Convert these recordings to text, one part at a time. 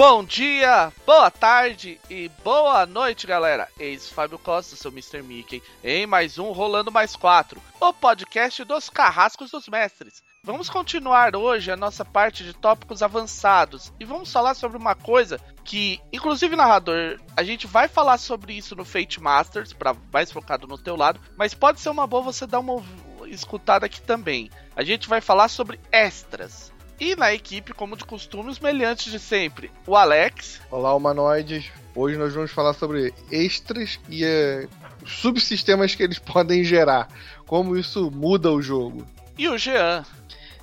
Bom dia, boa tarde e boa noite, galera. Eis Fábio Costa, seu Mr. Mickey, em mais um Rolando Mais 4, o podcast dos carrascos dos mestres. Vamos continuar hoje a nossa parte de tópicos avançados e vamos falar sobre uma coisa que, inclusive, narrador, a gente vai falar sobre isso no Fate Masters, para mais focado no teu lado, mas pode ser uma boa você dar uma escutada aqui também. A gente vai falar sobre extras. E na equipe, como de costume, os meliantes de sempre. O Alex. Olá, humanoides. Hoje nós vamos falar sobre extras e uh, subsistemas que eles podem gerar. Como isso muda o jogo. E o Jean.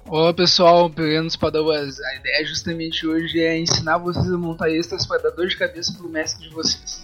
Olá pessoal, pegando os padawas. A ideia justamente hoje é ensinar vocês a montar extras para dar dor de cabeça pro mestre de vocês.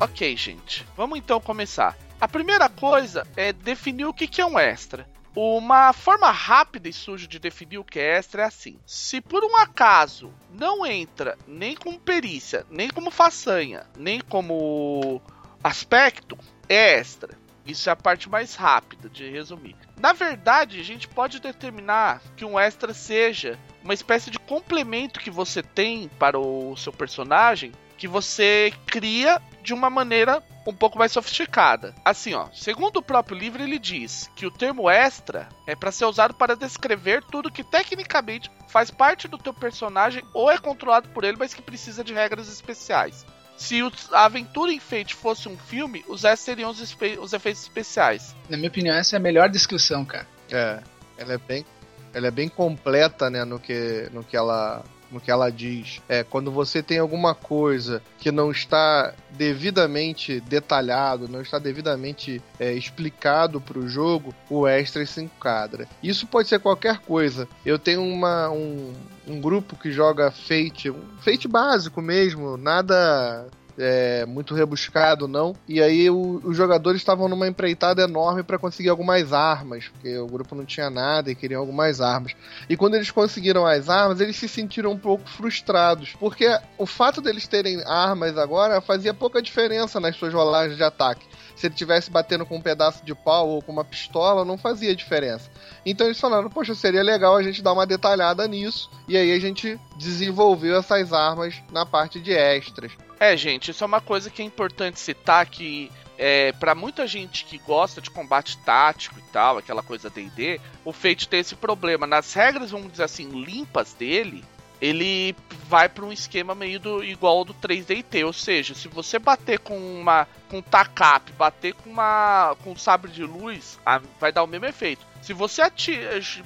Ok, gente. Vamos então começar. A primeira coisa é definir o que é um extra. Uma forma rápida e suja de definir o que é extra é assim: se por um acaso não entra nem como perícia, nem como façanha, nem como aspecto, é extra. Isso é a parte mais rápida de resumir. Na verdade, a gente pode determinar que um extra seja uma espécie de complemento que você tem para o seu personagem que você cria de uma maneira um pouco mais sofisticada. Assim, ó, segundo o próprio livro, ele diz que o termo extra é para ser usado para descrever tudo que tecnicamente faz parte do teu personagem ou é controlado por ele, mas que precisa de regras especiais. Se a aventura em Fate fosse um filme, os extras seriam os, os efeitos especiais. Na minha opinião, essa é a melhor descrição, cara. É, ela é bem, ela é bem completa, né, no que, no que ela no que ela diz. É, quando você tem alguma coisa que não está devidamente detalhado, não está devidamente é, explicado para o jogo, o extra se enquadra. Isso pode ser qualquer coisa. Eu tenho uma, um, um grupo que joga Fate, um Fate básico mesmo, nada é, muito rebuscado, não. E aí o, os jogadores estavam numa empreitada enorme para conseguir algumas armas, porque o grupo não tinha nada e queriam algumas armas. E quando eles conseguiram as armas, eles se sentiram um pouco frustrados, porque o fato deles terem armas agora fazia pouca diferença nas suas rolagens de ataque se ele tivesse batendo com um pedaço de pau ou com uma pistola, não fazia diferença. Então eles falaram, poxa, seria legal a gente dar uma detalhada nisso. E aí a gente desenvolveu essas armas na parte de extras. É, gente, isso é uma coisa que é importante citar que é, para muita gente que gosta de combate tático e tal, aquela coisa D&D, o Fate tem esse problema. Nas regras, vamos dizer assim, limpas dele, ele vai para um esquema meio do, igual ao do 3DT, ou seja, se você bater com uma com tacap, bater com uma com um sabre de luz, vai dar o mesmo efeito. Se você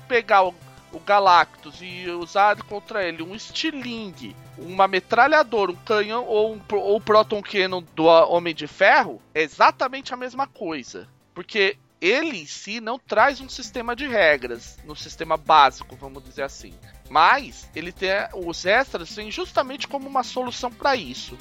pegar o Galactus e usar contra ele um estilingue, uma metralhadora, um canhão ou um ou Proton Cannon do Homem de Ferro, é exatamente a mesma coisa. Porque ele em si não traz um sistema de regras, no sistema básico, vamos dizer assim. Mas ele tem os extras vêm justamente como uma solução para isso.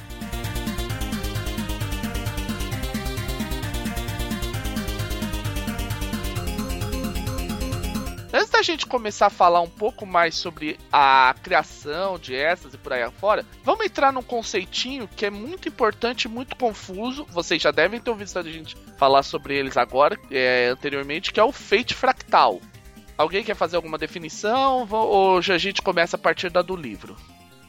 Antes da gente começar a falar um pouco mais sobre a criação de essas e por aí afora, vamos entrar num conceitinho que é muito importante e muito confuso. Vocês já devem ter ouvido a gente falar sobre eles agora, é, anteriormente, que é o Fate Fractal. Alguém quer fazer alguma definição ou já a gente começa a partir da do livro?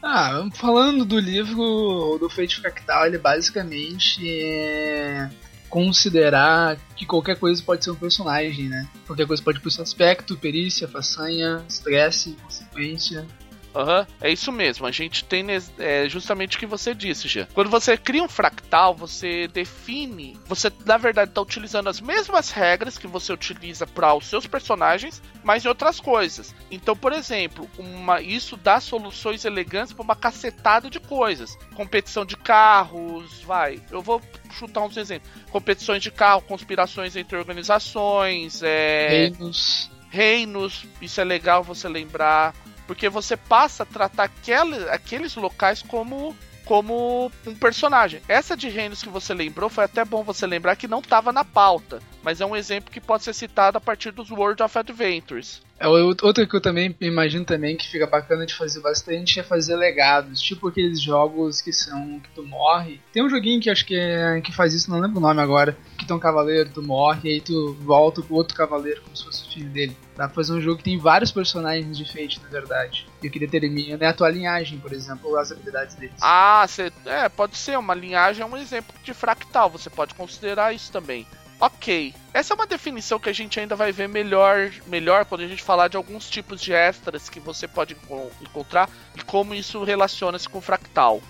Ah, falando do livro do Fate Fractal, ele basicamente é considerar que qualquer coisa pode ser um personagem, né? Qualquer coisa pode ser aspecto, perícia, façanha, estresse, consequência. Aham, uhum, é isso mesmo. A gente tem é, justamente o que você disse, já. Quando você cria um fractal, você define. Você, na verdade, está utilizando as mesmas regras que você utiliza para os seus personagens, mas em outras coisas. Então, por exemplo, uma, isso dá soluções elegantes para uma cacetada de coisas. Competição de carros, vai. Eu vou chutar uns exemplos. Competições de carro, conspirações entre organizações, é... reinos. Reinos, isso é legal você lembrar porque você passa a tratar aquele, aqueles locais como como um personagem. Essa de reinos que você lembrou foi até bom você lembrar que não estava na pauta, mas é um exemplo que pode ser citado a partir dos World of Adventures. É, outra que eu também imagino também que fica bacana de fazer bastante é fazer legados, tipo aqueles jogos que são que tu morre. Tem um joguinho que acho que é, que faz isso, não lembro o nome agora, que tem um cavaleiro, tu morre e aí tu volta pro outro cavaleiro como se fosse o filho dele. Dá pra fazer um jogo que tem vários personagens Fate, na verdade. E o que determina é a tua linhagem, por exemplo, ou as habilidades deles. Ah, cê, é, pode ser. Uma linhagem é um exemplo de fractal. Você pode considerar isso também. Ok. Essa é uma definição que a gente ainda vai ver melhor, melhor quando a gente falar de alguns tipos de extras que você pode encontrar e como isso relaciona-se com fractal.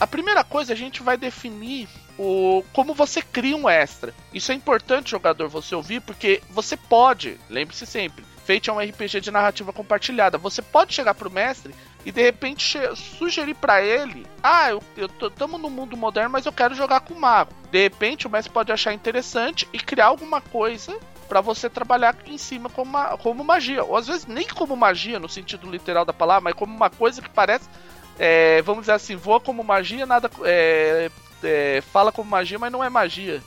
A primeira coisa a gente vai definir o como você cria um extra. Isso é importante, jogador, você ouvir, porque você pode, lembre-se sempre, Fate é um RPG de narrativa compartilhada. Você pode chegar pro mestre e de repente sugerir para ele: Ah, eu, eu tô, tamo no mundo moderno, mas eu quero jogar com mago. De repente o mestre pode achar interessante e criar alguma coisa para você trabalhar em cima como, uma, como magia. Ou às vezes nem como magia, no sentido literal da palavra, mas como uma coisa que parece. É, vamos dizer assim, voa como magia, nada. É, é, fala como magia, mas não é magia.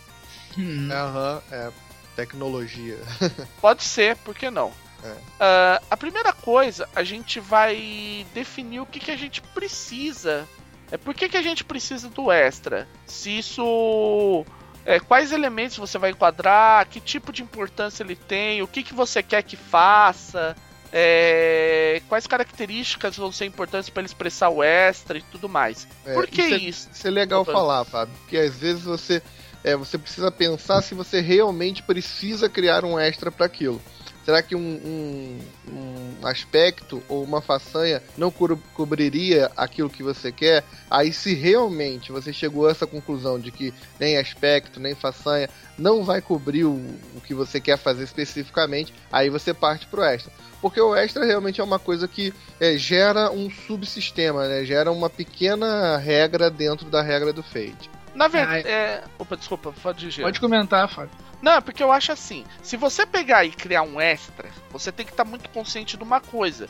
Hum. Aham, uhum, é tecnologia. Pode ser, por que não? Uh, a primeira coisa, a gente vai definir o que, que a gente precisa. É por que, que a gente precisa do extra? Se isso. É, quais elementos você vai enquadrar, que tipo de importância ele tem, o que, que você quer que faça, é, quais características vão ser importantes para ele expressar o extra e tudo mais. É, Por que isso? É, isso? Isso é legal falar, Fábio, porque às vezes você, é, você precisa pensar se você realmente precisa criar um extra para aquilo. Será que um, um, um, aspecto ou uma façanha não co cobriria aquilo que você quer? Aí, se realmente você chegou a essa conclusão de que nem aspecto, nem façanha não vai cobrir o, o que você quer fazer especificamente, aí você parte pro extra. Porque o extra realmente é uma coisa que é, gera um subsistema, né? gera uma pequena regra dentro da regra do Fate. Na verdade, é... Opa, desculpa, pode dizer. Pode comentar, Fábio. Não, é porque eu acho assim, se você pegar e criar um extra, você tem que estar tá muito consciente de uma coisa.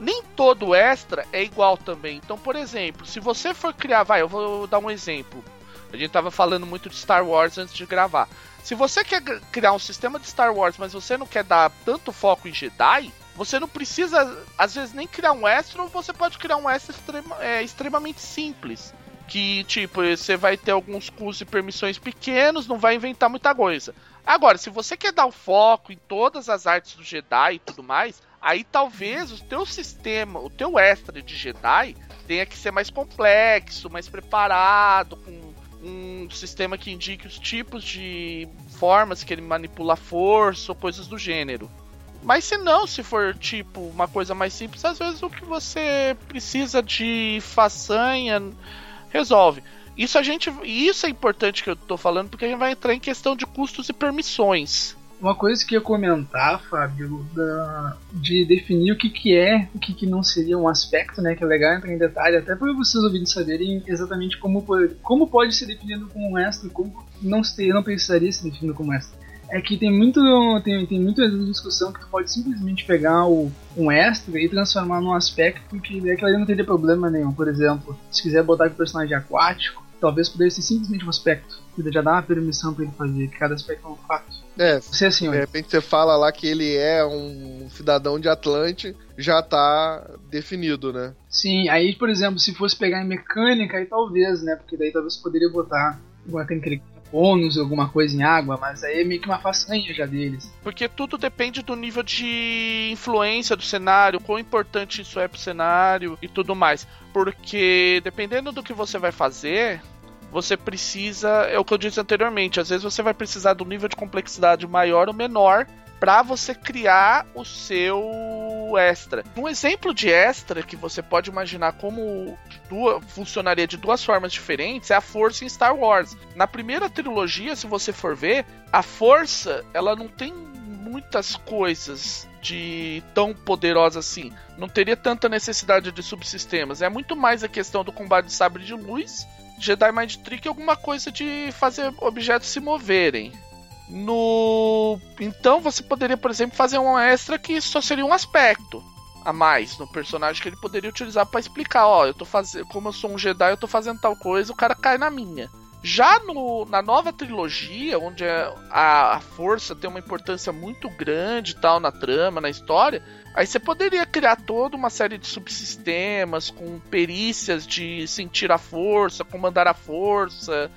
Nem todo extra é igual também. Então, por exemplo, se você for criar, vai, eu vou dar um exemplo. A gente tava falando muito de Star Wars antes de gravar. Se você quer criar um sistema de Star Wars, mas você não quer dar tanto foco em Jedi, você não precisa, às vezes, nem criar um extra, ou você pode criar um extra extrema, é, extremamente simples que, tipo, você vai ter alguns custos e permissões pequenos, não vai inventar muita coisa. Agora, se você quer dar o foco em todas as artes do Jedi e tudo mais, aí talvez o teu sistema, o teu extra de Jedi tenha que ser mais complexo, mais preparado, com um sistema que indique os tipos de formas que ele manipula a força ou coisas do gênero. Mas se não, se for tipo uma coisa mais simples, às vezes o que você precisa de façanha resolve. Isso a gente, isso é importante que eu tô falando porque a gente vai entrar em questão de custos e permissões. Uma coisa que eu ia comentar, Fábio, da, de definir o que, que é, o que, que não seria um aspecto, né? Que é legal entrar em detalhe, até para vocês ouvirem saberem exatamente como, como pode ser definido como um extra, como não, ser, não precisaria ser definido como extra é que tem muito tem, tem muita discussão que tu pode simplesmente pegar o, um extra e transformar num aspecto que aquilo ali não teria problema nenhum. Por exemplo, se quiser botar o personagem aquático, talvez pudesse ser simplesmente um aspecto. Que já dá uma permissão para ele fazer, que cada aspecto é um fato. É, se assim, de repente você fala lá que ele é um cidadão de Atlante, já tá definido, né? Sim, aí, por exemplo, se fosse pegar em mecânica, aí talvez, né? Porque daí talvez poderia botar igual aquele ônus, alguma coisa em água, mas aí é meio que uma façanha já deles. Porque tudo depende do nível de influência do cenário, quão importante isso é pro cenário e tudo mais. Porque dependendo do que você vai fazer, você precisa, é o que eu disse anteriormente, às vezes você vai precisar um nível de complexidade maior ou menor para você criar o seu extra. Um exemplo de extra que você pode imaginar como duas, funcionaria de duas formas diferentes é a força em Star Wars. Na primeira trilogia, se você for ver, a força ela não tem muitas coisas de tão poderosa assim. Não teria tanta necessidade de subsistemas. É muito mais a questão do combate de sabre de luz, Jedi Mind Trick e alguma coisa de fazer objetos se moverem. No então você poderia, por exemplo, fazer um extra que só seria um aspecto. a mais no personagem que ele poderia utilizar para explicar, ó, eu tô fazendo, como eu sou um Jedi, eu tô fazendo tal coisa, o cara cai na minha. Já no, na nova trilogia, onde é a, a, força tem uma importância muito grande tal na trama, na história, aí você poderia criar toda uma série de subsistemas com perícias de sentir a força, comandar a força,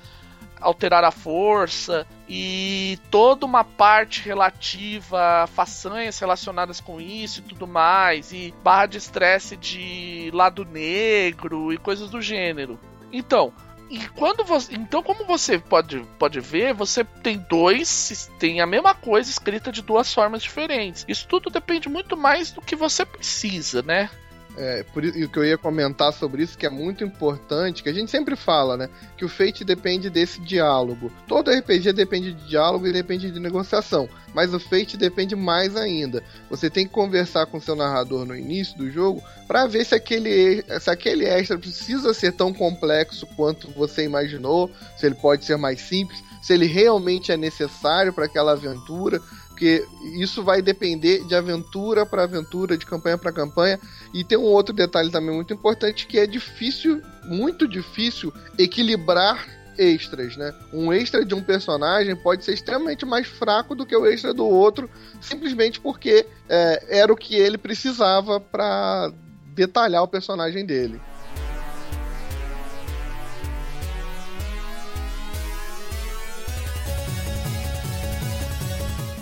alterar a força e toda uma parte relativa a façanhas relacionadas com isso e tudo mais, e barra de estresse de lado negro e coisas do gênero. Então, e quando você, então como você pode, pode ver, você tem dois, tem a mesma coisa escrita de duas formas diferentes. Isso tudo depende muito mais do que você precisa, né? É, por isso que eu ia comentar sobre isso, que é muito importante, que a gente sempre fala, né? Que o Fate depende desse diálogo. Todo RPG depende de diálogo e depende de negociação. Mas o Fate depende mais ainda. Você tem que conversar com seu narrador no início do jogo para ver se aquele, se aquele extra precisa ser tão complexo quanto você imaginou, se ele pode ser mais simples, se ele realmente é necessário para aquela aventura porque isso vai depender de aventura para aventura, de campanha para campanha. E tem um outro detalhe também muito importante que é difícil, muito difícil equilibrar extras, né? Um extra de um personagem pode ser extremamente mais fraco do que o extra do outro, simplesmente porque é, era o que ele precisava para detalhar o personagem dele.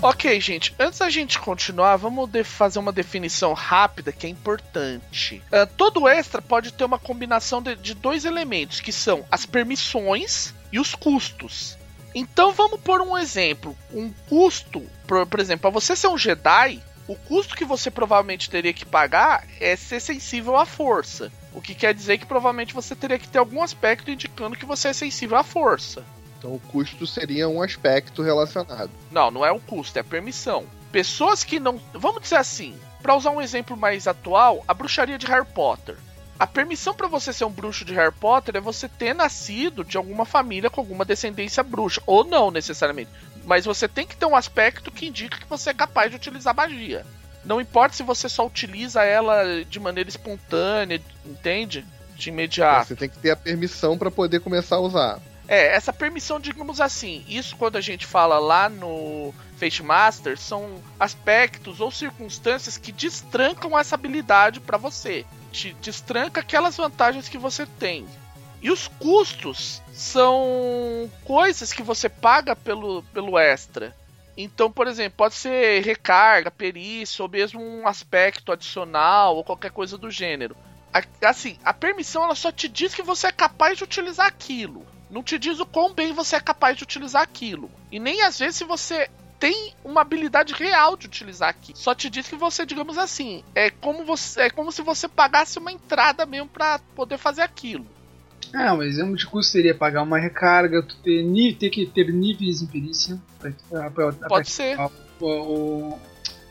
Ok, gente, antes da gente continuar, vamos fazer uma definição rápida que é importante. Uh, todo extra pode ter uma combinação de, de dois elementos, que são as permissões e os custos. Então vamos por um exemplo. Um custo, por, por exemplo, para você ser um Jedi, o custo que você provavelmente teria que pagar é ser sensível à força. O que quer dizer que provavelmente você teria que ter algum aspecto indicando que você é sensível à força. Então o custo seria um aspecto relacionado. Não, não é o custo, é a permissão. Pessoas que não. Vamos dizer assim, para usar um exemplo mais atual, a bruxaria de Harry Potter. A permissão para você ser um bruxo de Harry Potter é você ter nascido de alguma família com alguma descendência bruxa. Ou não necessariamente. Mas você tem que ter um aspecto que indica que você é capaz de utilizar magia. Não importa se você só utiliza ela de maneira espontânea, entende? De imediato. Você tem que ter a permissão para poder começar a usar. É, essa permissão, digamos assim, isso quando a gente fala lá no Fate Master, são aspectos ou circunstâncias que destrancam essa habilidade para você. Te destranca aquelas vantagens que você tem. E os custos são coisas que você paga pelo, pelo extra. Então, por exemplo, pode ser recarga, perícia, ou mesmo um aspecto adicional, ou qualquer coisa do gênero. Assim, a permissão ela só te diz que você é capaz de utilizar aquilo não te diz o quão bem você é capaz de utilizar aquilo. E nem às vezes se você tem uma habilidade real de utilizar aqui. Só te diz que você, digamos assim, é como você é como se você pagasse uma entrada mesmo para poder fazer aquilo. Ah, um exemplo de custo seria pagar uma recarga, tu ter, ter que ter níveis em perícia pra, pra, pra Pode ser. O, o,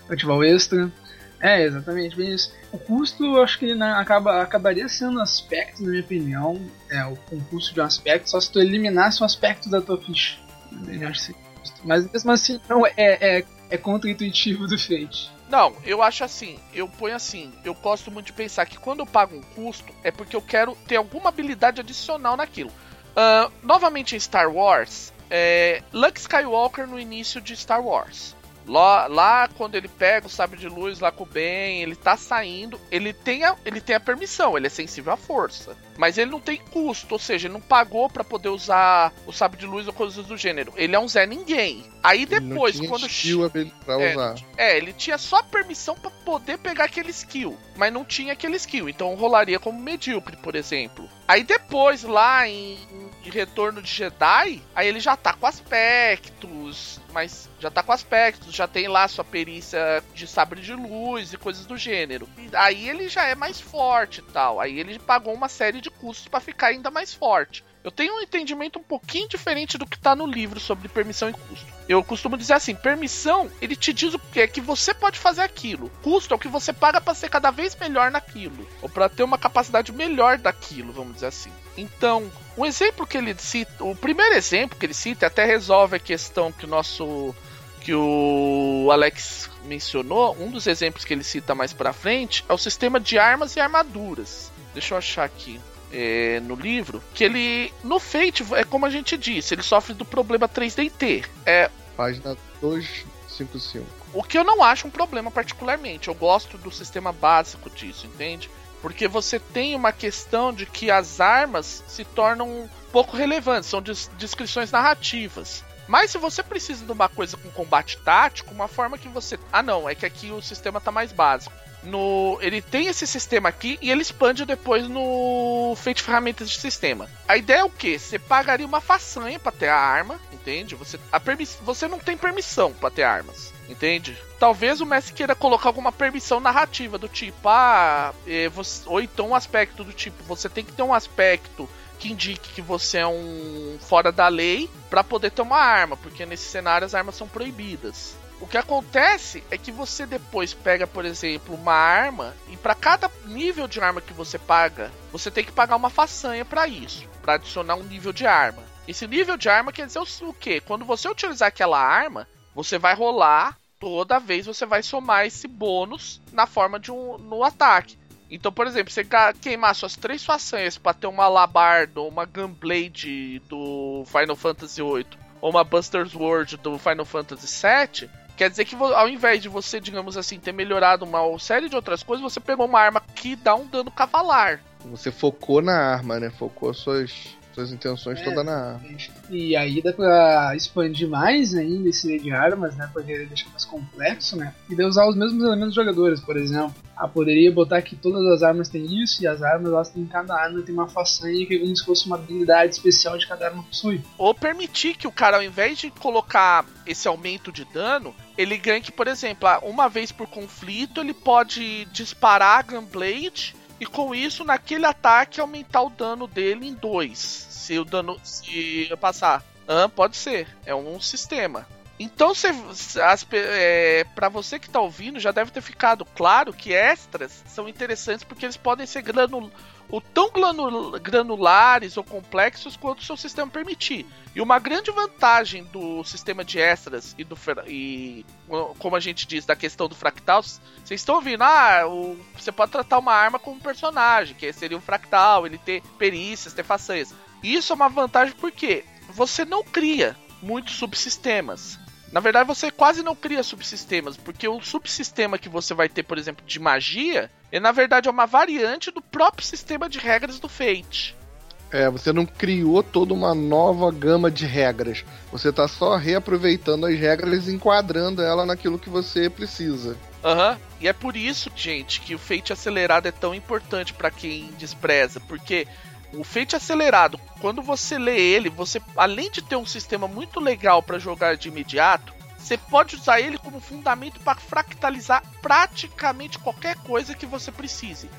ativar o extra. É, exatamente, bem isso. O custo, eu acho que ele né, acaba, acabaria sendo um aspecto, na minha opinião, é, o, custo de um aspecto, só se tu eliminasse um aspecto da tua ficha. Que Mas mesmo assim, não, é, é, é contra-intuitivo do Fate. Não, eu acho assim, eu ponho assim, eu gosto muito de pensar que quando eu pago um custo, é porque eu quero ter alguma habilidade adicional naquilo. Uh, novamente em Star Wars, é, Luke Skywalker no início de Star Wars. Lá, lá, quando ele pega o sabre de luz lá com o Ben, ele tá saindo, ele tem, a, ele tem a permissão, ele é sensível à força. Mas ele não tem custo, ou seja, ele não pagou para poder usar o sabre de luz ou coisas do gênero. Ele é um Zé Ninguém. Aí depois, ele não tinha quando. Skill pra é, usar. é, ele tinha só permissão para poder pegar aquele skill, mas não tinha aquele skill, então rolaria como medíocre, por exemplo. Aí depois, lá em, em Retorno de Jedi, aí ele já tá com aspectos, mas já tá com aspectos, já tem lá sua perícia de sabre de luz e coisas do gênero. E aí ele já é mais forte e tal. Aí ele pagou uma série de custos para ficar ainda mais forte. Eu tenho um entendimento um pouquinho diferente do que tá no livro sobre permissão e custo. Eu costumo dizer assim: permissão, ele te diz o que é que você pode fazer aquilo. Custo é o que você paga para ser cada vez melhor naquilo, ou para ter uma capacidade melhor daquilo, vamos dizer assim. Então, o exemplo que ele cita, o primeiro exemplo que ele cita até resolve a questão que o nosso que o Alex mencionou, um dos exemplos que ele cita mais pra frente é o sistema de armas e armaduras. Deixa eu achar aqui. É, no livro, que ele, no Fate, é como a gente disse, ele sofre do problema 3DT. É, Página 255. o que eu não acho um problema particularmente. Eu gosto do sistema básico disso, entende? Porque você tem uma questão de que as armas se tornam pouco relevantes, são des- descrições narrativas. Mas se você precisa de uma coisa com combate tático, uma forma que você. Ah, não, é que aqui o sistema tá mais básico. No, ele tem esse sistema aqui e ele expande depois no Fate Ferramentas de Sistema. A ideia é o que? Você pagaria uma façanha pra ter a arma, entende? Você, a permiss, você não tem permissão pra ter armas, entende? Talvez o mestre queira colocar alguma permissão narrativa do tipo, ah, eh, você- ou então um aspecto do tipo, você tem que ter um aspecto que indique que você é um fora da lei pra poder ter uma arma, porque nesse cenário as armas são proibidas. O que acontece é que você depois pega, por exemplo, uma arma e para cada nível de arma que você paga, você tem que pagar uma façanha para isso, para adicionar um nível de arma. Esse nível de arma quer dizer o quê? Quando você utilizar aquela arma, você vai rolar toda vez você vai somar esse bônus na forma de um no ataque. Então, por exemplo, você queimar suas três façanhas pra ter uma Alabardo ou uma Gunblade do Final Fantasy VIII ou uma Buster's World do Final Fantasy VII, quer dizer que ao invés de você, digamos assim, ter melhorado uma série de outras coisas, você pegou uma arma que dá um dano cavalar. Você focou na arma, né? Focou suas, suas intenções É. toda na. E aí dá pra expandir mais ainda esse de armas, né? Porque ele deixa mais complexo, né? E daí usar os mesmos elementos dos jogadores, por exemplo. Ah, poderia botar que todas as armas têm isso, e as armas, elas têm cada arma tem uma façanha que é como se fosse uma habilidade especial de cada arma possui. Ou permitir que o cara, ao invés de colocar esse aumento de dano, ele ganhe que, por exemplo, ah, uma vez por conflito, ele pode disparar a Gunblade e com isso, naquele ataque, aumentar o dano dele em dois. Se o dano. Se passar. Ah, pode ser. É um sistema. Então, pe- é, pra você que tá ouvindo, já deve ter ficado claro que extras são interessantes porque eles podem ser granul, o tão glanu- granulares ou complexos quanto o seu sistema permitir. E uma grande vantagem do sistema de extras e do e como a gente diz da questão do fractal, vocês estão ouvindo, ah, o- você pode tratar uma arma como um personagem, que seria um fractal, ele ter perícias, ter façanhas. Isso é uma vantagem porque você não cria muitos subsistemas. Na verdade, você quase não cria subsistemas, porque o subsistema que você vai ter, por exemplo, de magia, é na verdade é uma variante do próprio sistema de regras do Fate. É, você não criou toda uma nova gama de regras. Você tá só reaproveitando as regras e enquadrando ela naquilo que você precisa. Aham. E é por isso, gente, que o Fate acelerado é tão importante pra quem despreza, porque o Fate acelerado, quando você lê ele, você além de ter um sistema muito legal pra jogar de imediato, você pode usar ele como fundamento para fractalizar praticamente qualquer coisa que você precise.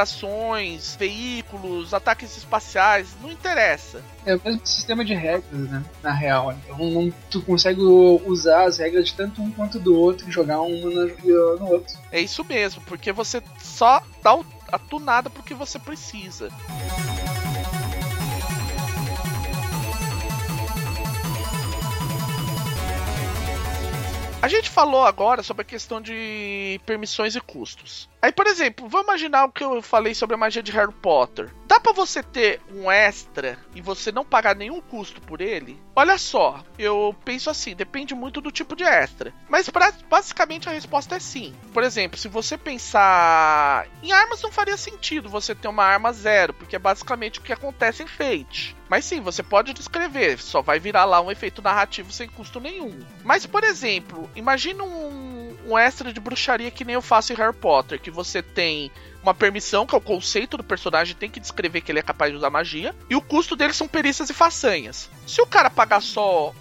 Organizações, veículos, ataques espaciais, não interessa. É o mesmo sistema de regras, né? Na real. Então não- tu consegue usar as regras de tanto um quanto do outro e jogar um no, no outro. É isso mesmo, porque você só dá o- a tunada pro que você precisa. A gente falou agora sobre a questão de permissões e custos. Aí, por exemplo, vamos imaginar o que eu falei sobre a magia de Harry Potter. Dá pra você ter um extra e você não pagar nenhum custo por ele? Olha só, eu penso assim, depende muito do tipo de extra. Mas pra- basicamente a resposta é sim. Por exemplo, se você pensar em armas, não faria sentido você ter uma arma zero, porque é basicamente o que acontece em Fate. Mas sim, você pode descrever, só vai virar lá um efeito narrativo sem custo nenhum. Mas, por exemplo, imagina um, um extra de bruxaria que nem eu faço em Harry Potter, que você tem uma permissão, que é o conceito do personagem, tem que descrever que ele é capaz de usar magia, e o custo dele são perícias e façanhas. Se o cara pagar só,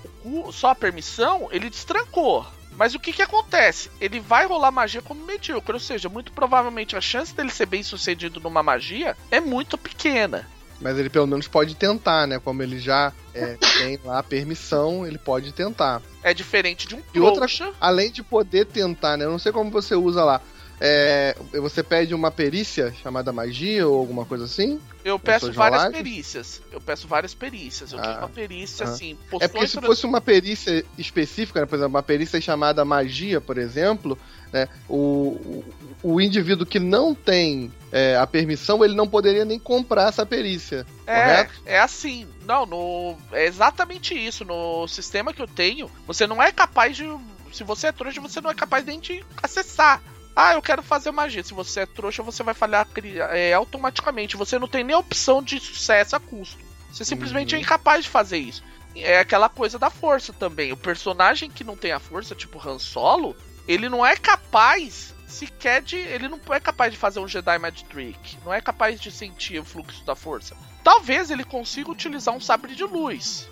só a permissão, ele destrancou. Mas o que que acontece? Ele vai rolar magia como medíocre, ou seja, muito provavelmente a chance dele ser bem sucedido numa magia é muito pequena. Mas ele pelo menos pode tentar, né? Como ele já é, tem lá a permissão, ele pode tentar. É diferente de um E outra-. Além de poder tentar, né? Eu não sei como você usa lá. É, você pede uma perícia chamada magia ou alguma coisa assim? Eu peço várias rolagens? perícias. Eu peço várias perícias. Eu ah, quero uma perícia, ah. assim. É porque se fosse uma perícia específica, né, por exemplo, uma perícia chamada magia, por exemplo, né, o, o indivíduo que não tem é, a permissão, ele não poderia nem comprar essa perícia. É, correto? é assim. Não, no, é exatamente isso. No sistema que eu tenho, você não é capaz de. Se você é trouxa, você não é capaz nem de acessar. Ah, eu quero fazer magia. Se você é trouxa, você vai falhar é, automaticamente. Você não tem nem opção de sucesso a custo. Você simplesmente é uhum. é incapaz de fazer isso. É aquela coisa da força também. O personagem que não tem a força, tipo Han Solo, ele não é capaz sequer de. Ele não é capaz de fazer um Jedi Mind Trick. Não é capaz de sentir o fluxo da força. Talvez ele consiga utilizar um sabre de luz.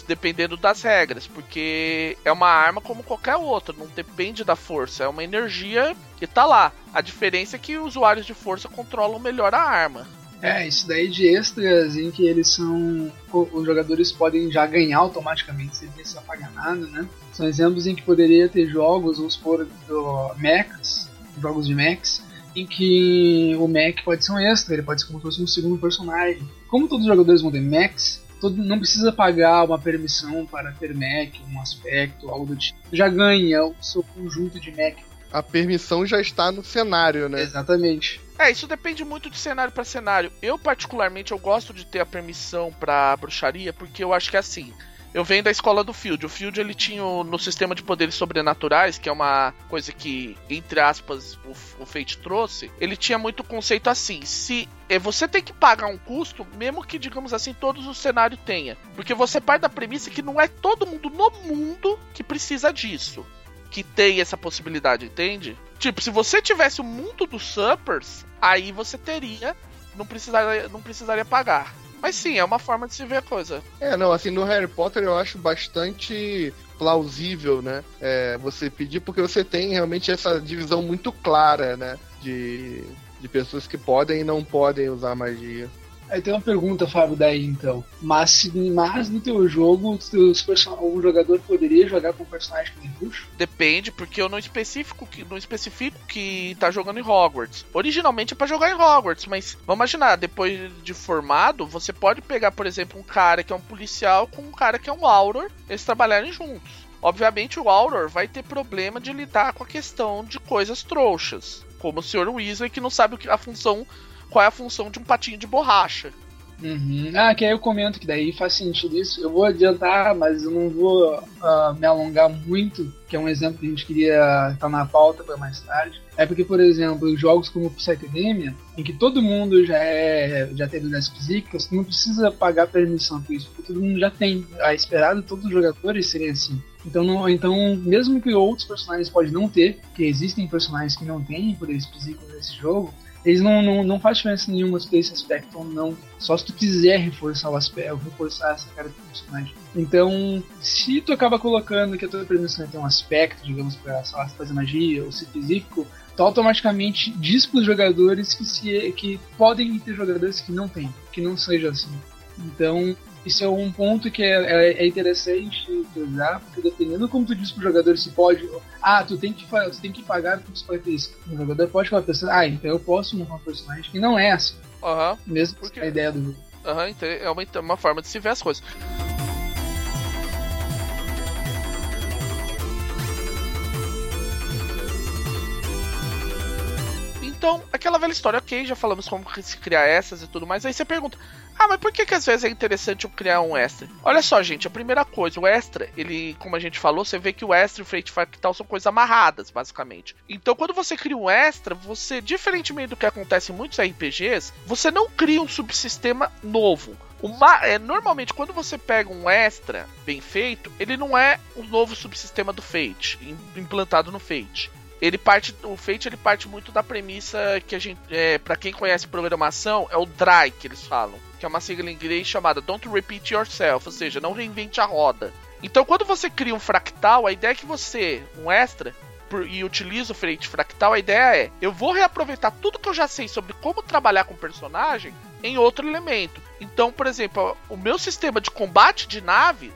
Dependendo das regras, porque é uma arma como qualquer outra, não depende da força, é uma energia que tá lá. A diferença é que usuários de força controlam melhor a arma. É, isso daí de extras em que eles são. Os jogadores podem já ganhar automaticamente sem precisar pagar nada, né? São exemplos em que poderia ter jogos, vamos supor, do mechs, jogos de mechs, em que o mech pode ser um extra, ele pode ser como se fosse um segundo personagem. Como todos os jogadores vão ter mechs, todo, não precisa pagar uma permissão para ter mech, um aspecto, algo do tipo. Já ganha o seu conjunto de mech. A permissão já está no cenário, né? Exatamente. É, isso depende muito de cenário para cenário. Eu particularmente eu gosto de ter a permissão para bruxaria porque eu acho que é assim, eu venho da escola do Field. O Field ele tinha no sistema de poderes sobrenaturais, que é uma coisa que, entre aspas, o, o Fate trouxe. Ele tinha muito conceito assim: se é, você tem que pagar um custo, mesmo que, digamos assim, todos os cenários tenha. Porque você parte da premissa que não é todo mundo no mundo que precisa disso. Que tem essa possibilidade, entende? Tipo, se você tivesse o mundo dos Suppers, aí você teria. Não precisaria, não precisaria pagar. Mas sim, é uma forma de se ver a coisa. É, não, assim, no Harry Potter eu acho bastante plausível, né? É, você pedir, porque você tem realmente essa divisão muito clara, né? De, de pessoas que podem e não podem usar magia. Aí tem uma pergunta, Fábio, daí então. Mas, mas no teu jogo, teus o jogador poderia jogar com um personagem que tem bruxo? Depende, porque eu não especifico que não especifico que tá jogando em Hogwarts. Originalmente é pra jogar em Hogwarts, mas vamos imaginar, depois de formado, você pode pegar, por exemplo, um cara que é um policial com um cara que é um Auror, eles trabalharem juntos. Obviamente o Auror vai ter problema de lidar com a questão de coisas trouxas, como o Sr. Weasley que não sabe a função qual é a função de um patinho de borracha. Uhum. Ah, que aí eu comento que daí faz sentido isso. Eu vou adiantar, mas eu não vou uh, me alongar muito, que é um exemplo que a gente queria estar na pauta para mais tarde. É porque, por exemplo, jogos como Psychedemia, em que todo mundo já é já tem habilidades psíquicas, não precisa pagar permissão por isso, porque todo mundo já tem. A esperado todos os jogadores serem assim. Então, não, então, mesmo que outros personagens podem não ter, que existem personagens que não têm poderes psíquicos nesse jogo, eles não, não, não faz diferença nenhuma se esse aspecto ou não. Só se tu quiser reforçar o aspecto, reforçar essa cara do personagem. Então, se tu acaba colocando que a tua permissão tem um aspecto, digamos, pra sei lá, fazer magia ou ser físico, tu automaticamente diz pros jogadores que, se, que podem ter jogadores que não tem, que não seja assim. Então, isso é um ponto que é, é, é interessante usar, porque dependendo como tu diz pro jogador se pode. Ah, tu tem que, tu tem que pagar por isso ter isso. O jogador pode falar pra ah, então eu posso montar um personagem que não é assim. Uhum. Mesmo porque a ideia do jogo. Aham, uhum, é uma, uma forma de se ver as coisas. Então, aquela velha história, ok, já falamos como se criar essas e tudo mais. Aí você pergunta, ah, mas por que, que às vezes é interessante eu criar um extra? Olha só, gente, a primeira coisa, o extra, ele, como a gente falou, você vê que o extra e o Fate Fractal são coisas amarradas, basicamente. Então, quando você cria um extra, você, diferentemente do que acontece em muitos RPGs, você não cria um subsistema novo. Uma, é, normalmente, quando você pega um extra bem feito, ele não é o novo subsistema do Fate, implantado no Fate ele parte o Fate ele parte muito da premissa que a gente é, para quem conhece programação é o DRY que eles falam que é uma sigla em inglês chamada Don't Repeat Yourself ou seja não reinvente a roda. Então quando você cria um fractal a ideia é que você um extra e utiliza o Fate fractal a ideia é eu vou reaproveitar tudo que eu já sei sobre como trabalhar com o personagem em outro elemento. Então por exemplo o meu sistema de combate de nave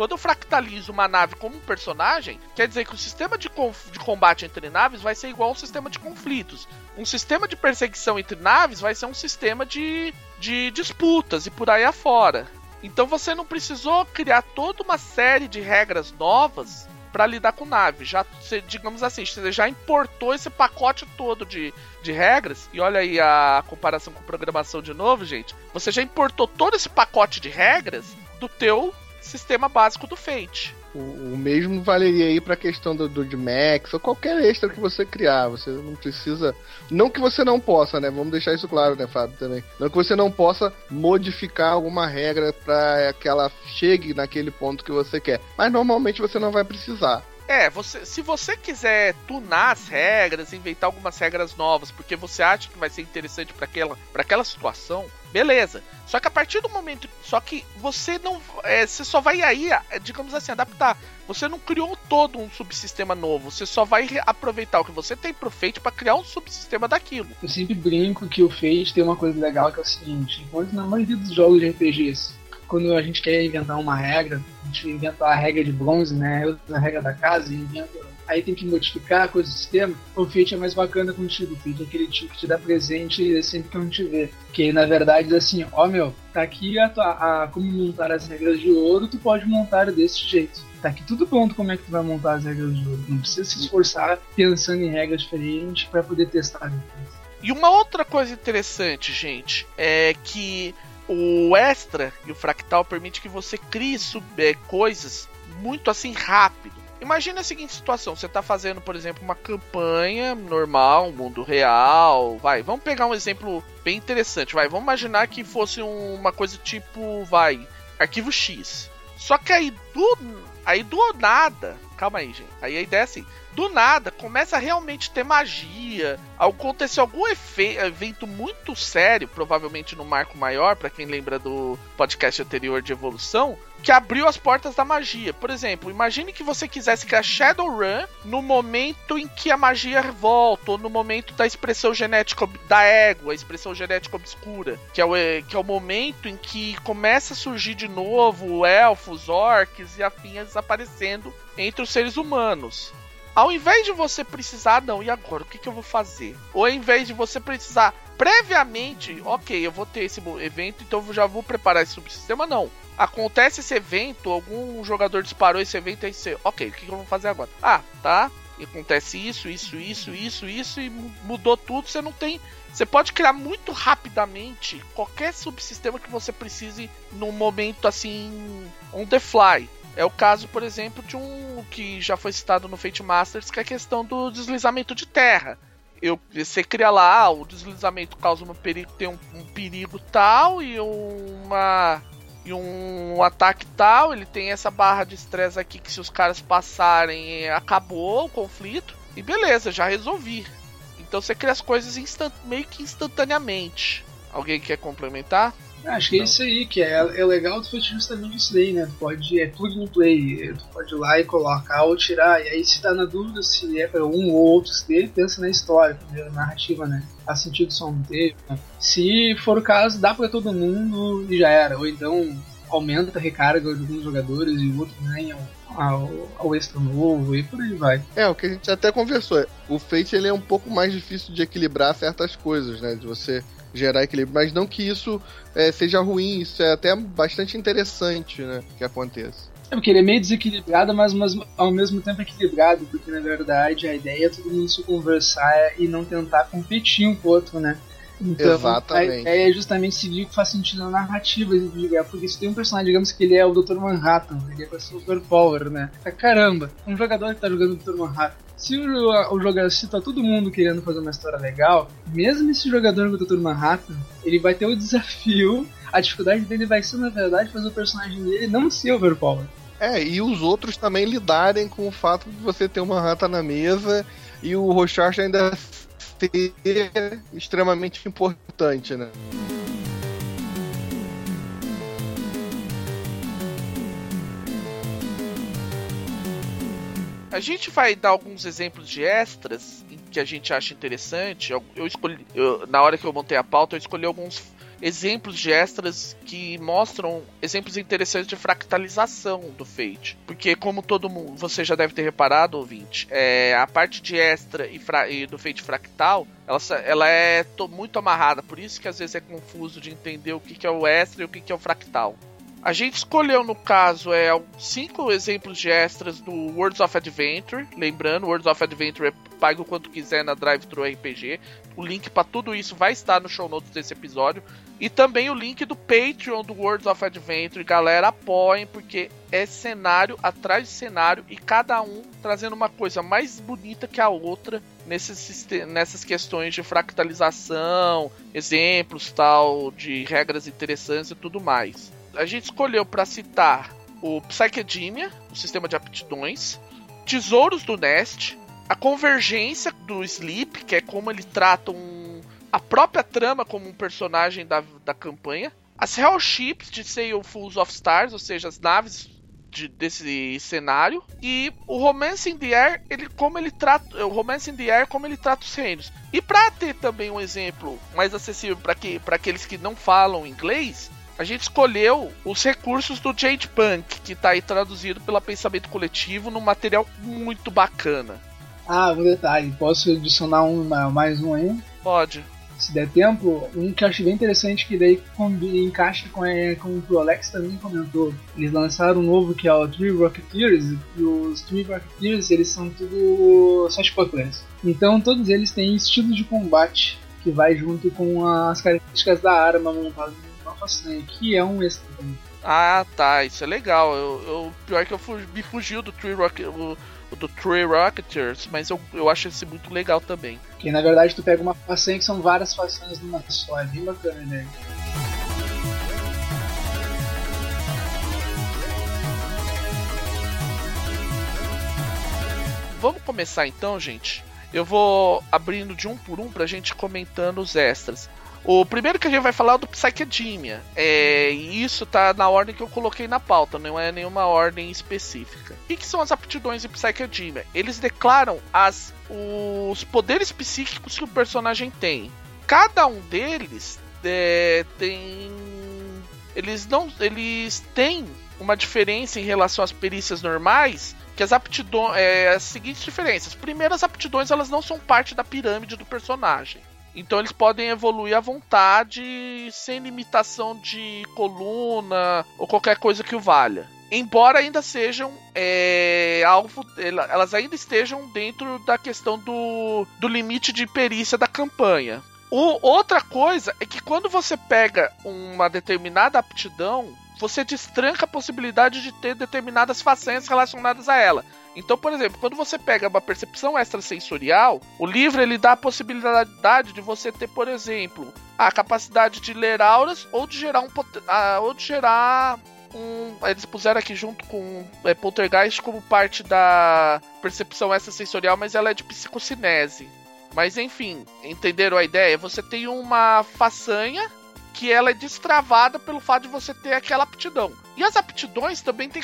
Quando eu fractalizo uma nave como um personagem, quer dizer que o sistema de, de combate entre naves vai ser igual ao sistema de conflitos. Um sistema de perseguição entre naves vai ser um sistema de, de disputas e por aí afora. Então você não precisou criar toda uma série de regras novas para lidar com nave. Já, digamos assim, você já importou esse pacote todo de, de regras. E olha aí a comparação com programação de novo, gente. Você já importou todo esse pacote de regras do teu sistema básico do Fate. O, o mesmo valeria aí para a questão do, do Max ou qualquer extra que você criar. Você não precisa. Não que você não possa, né? Vamos deixar isso claro, né, Fábio, também. Não que você não possa modificar alguma regra para que ela chegue naquele ponto que você quer. Mas normalmente você não vai precisar. É, você, se você quiser tunar as regras, inventar algumas regras novas, porque você acha que vai ser interessante para aquela, aquela situação, beleza. Só que a partir do momento. Só que você não. É, você só vai aí, digamos assim, adaptar. Você não criou todo um subsistema novo. Você só vai aproveitar o que você tem pro Fate para criar um subsistema daquilo. Eu sempre brinco que o Fate tem uma coisa legal que é o seguinte: enquanto na maioria dos jogos de RPGs quando a gente quer inventar uma regra, a gente inventa a regra de bronze, né? A regra da casa e inventa. Aí tem que modificar a coisa do sistema. O Fate é mais bacana contigo. O Fate é aquele tipo que te dá presente sempre que não te vê. Que na verdade diz assim: ó, oh, meu, tá aqui a, a, como montar as regras de ouro, tu pode montar desse jeito. Tá aqui tudo pronto como é que tu vai montar as regras de ouro. Não precisa se esforçar pensando em regras diferentes para poder testar depois. E uma outra coisa interessante, gente, é que o extra e o fractal permite que você crie sub, é, coisas muito assim rápido. Imagina a seguinte situação: você está fazendo, por exemplo, uma campanha normal, mundo real. Vai, vamos pegar um exemplo bem interessante. Vai, vamos imaginar que fosse um, uma coisa tipo, vai, arquivo X. Só que aí do, aí do nada, calma aí, gente. Aí a ideia é assim: do nada começa a realmente ter magia. Aconteceu algum evento muito sério, provavelmente no marco maior, para quem lembra do podcast anterior de evolução, que abriu as portas da magia. Por exemplo, imagine que você quisesse criar Shadowrun no momento em que a magia volta, ou no momento da expressão genética da égua, a expressão genética obscura, que é o, que é o momento em que começa a surgir de novo elfos, orcs e afins aparecendo entre os seres humanos. Ao invés de você precisar, não, e agora? O que, que eu vou fazer? Ou ao invés de você precisar previamente, ok, eu vou ter esse evento, então eu já vou preparar esse subsistema, não. Acontece esse evento, algum jogador disparou esse evento, aí você, ok, o que, que eu vou fazer agora? Ah, tá, acontece isso, isso, isso, isso, isso, e mudou tudo, você não tem. Você pode criar muito rapidamente qualquer subsistema que você precise num momento assim, on the fly. É o caso, por exemplo, de um que já foi citado no Fate Masters, que é a questão do deslizamento de terra. Eu, você cria lá, ah, o deslizamento causa um perigo, tem um, um perigo tal e uma e um ataque tal, ele tem essa barra de estresse aqui que se os caras passarem, acabou o conflito. E beleza, já resolvi. Então você cria as coisas meio que instantaneamente. Alguém quer complementar? Acho que é isso aí, que é, é legal do Fate justamente isso daí, né? Tu pode, é plug and play, tu pode ir lá e colocar ou tirar, e aí se tá na dúvida se é para um ou outro dele, pensa na história, na narrativa, né? Faz sentido só um ter. Né? Se for o caso, dá para todo mundo e já era, ou então aumenta a recarga de alguns jogadores e o outro ganha ao, ao extra novo e por aí vai. É, o que a gente até conversou, o Fate ele é um pouco mais difícil de equilibrar certas coisas, né? De você gerar equilíbrio, mas não que isso é, seja ruim, isso é até bastante interessante, né, que aconteça. É porque ele é meio desequilibrado, mas, mas ao mesmo tempo equilibrado, porque na verdade a ideia é todo mundo se conversar e não tentar competir um com o outro, né? Então, Exatamente. a ideia é justamente seguir o que faz sentido na narrativa porque se tem um personagem, digamos que ele é o Dr. Manhattan, ele é a super power, né? Caramba, um jogador que tá jogando o Dr. Manhattan se o, o jogador, se tá todo mundo querendo fazer uma história legal, mesmo esse jogador no Dr. Manhattan, ele vai ter o desafio, a dificuldade dele vai ser, na verdade, fazer o personagem dele não ser overpower. É, e os outros também lidarem com o fato de você ter uma rata na mesa e o Rochard ainda ser extremamente importante, né? A gente vai dar alguns exemplos de extras que a gente acha interessante. Eu, eu escolhi, eu, na hora que eu montei a pauta, eu escolhi alguns exemplos de extras que mostram exemplos interessantes de fractalização do Fate. Porque, como todo mundo, você já deve ter reparado, ouvinte, é, a parte de extra e, e do Fate fractal ela, ela é muito amarrada, por isso que às vezes é confuso de entender o que, que é o extra e o que, que é o fractal. A gente escolheu, no caso, é cinco exemplos de extras do Worlds of Adventure. Lembrando, Worlds of Adventure é pago quanto quiser na Drive Thru RPG. O link para tudo isso vai estar no show notes desse episódio. E também o link do Patreon do Worlds of Adventure. Galera, apoiem, porque é cenário atrás de cenário e cada um trazendo uma coisa mais bonita que a outra nesses, nessas questões de fractalização, exemplos tal, de regras interessantes e tudo mais a gente escolheu para citar o Psychedemia, o sistema de aptidões, Tesouros do Nest, a convergência do Sleep, que é como ele trata um, a própria trama como um personagem da, da campanha, as Hellships de Sailfuls of Stars, ou seja, as naves de, desse cenário, e o Romance in the Air, ele, como ele trata, o Romance in the Air, como ele trata os reinos. E para ter também um exemplo mais acessível para que, aqueles que não falam inglês, a gente escolheu os recursos do Jade Punk, que está aí traduzido pela Pensamento Coletivo num material muito bacana. Ah, um detalhe, posso adicionar um, mais um aí? Pode. Se der tempo, um que eu achei bem interessante que daí encaixa com, é, com o que o Alex também comentou. Eles lançaram um novo que é o Three Rocketeers, e os Three Rocketeers eles são tudo swashbucklers. Então todos eles têm estilos de combate que vai junto com as características da arma montada façanha, que é um extra. Ah, tá, isso é legal. Eu, eu pior que eu fugi, me fugiu do Tree Rock, o, do Tree Rocketers, mas eu, eu acho esse muito legal também. Que na verdade tu pega uma façanha que são várias façanhas numa só, é bem bacana, né? Vamos começar então, gente. Eu vou abrindo de um por um pra gente comentando os extras. O primeiro que a gente vai falar é do Psychedemia. É, isso tá na ordem que eu coloquei na pauta, não é nenhuma ordem específica. O que, que são as aptidões de Psychedemia? Eles declaram as, os poderes psíquicos que o personagem tem. Cada um deles é, tem. Eles não. Eles têm uma diferença em relação às perícias normais que as aptidões é, as seguintes diferenças. Primeiro, as aptidões elas não são parte da pirâmide do personagem. Então eles podem evoluir à vontade, sem limitação de coluna ou qualquer coisa que o valha. Embora ainda sejam é, alvo, elas ainda estejam dentro da questão do, do limite de perícia da campanha. O, outra coisa é que quando você pega uma determinada aptidão, você destranca a possibilidade de ter determinadas façanhas relacionadas a ela. Então, por exemplo, quando você pega uma percepção extrasensorial, o livro ele dá a possibilidade de você ter, por exemplo, a capacidade de ler auras ou de gerar um ou de gerar um, eles puseram aqui junto com é, Poltergeist como parte da percepção extrasensorial, mas ela é de psicocinese. Mas enfim, entenderam a ideia? Você tem uma façanha que ela é destravada pelo fato de você ter aquela aptidão. E as aptidões também têm,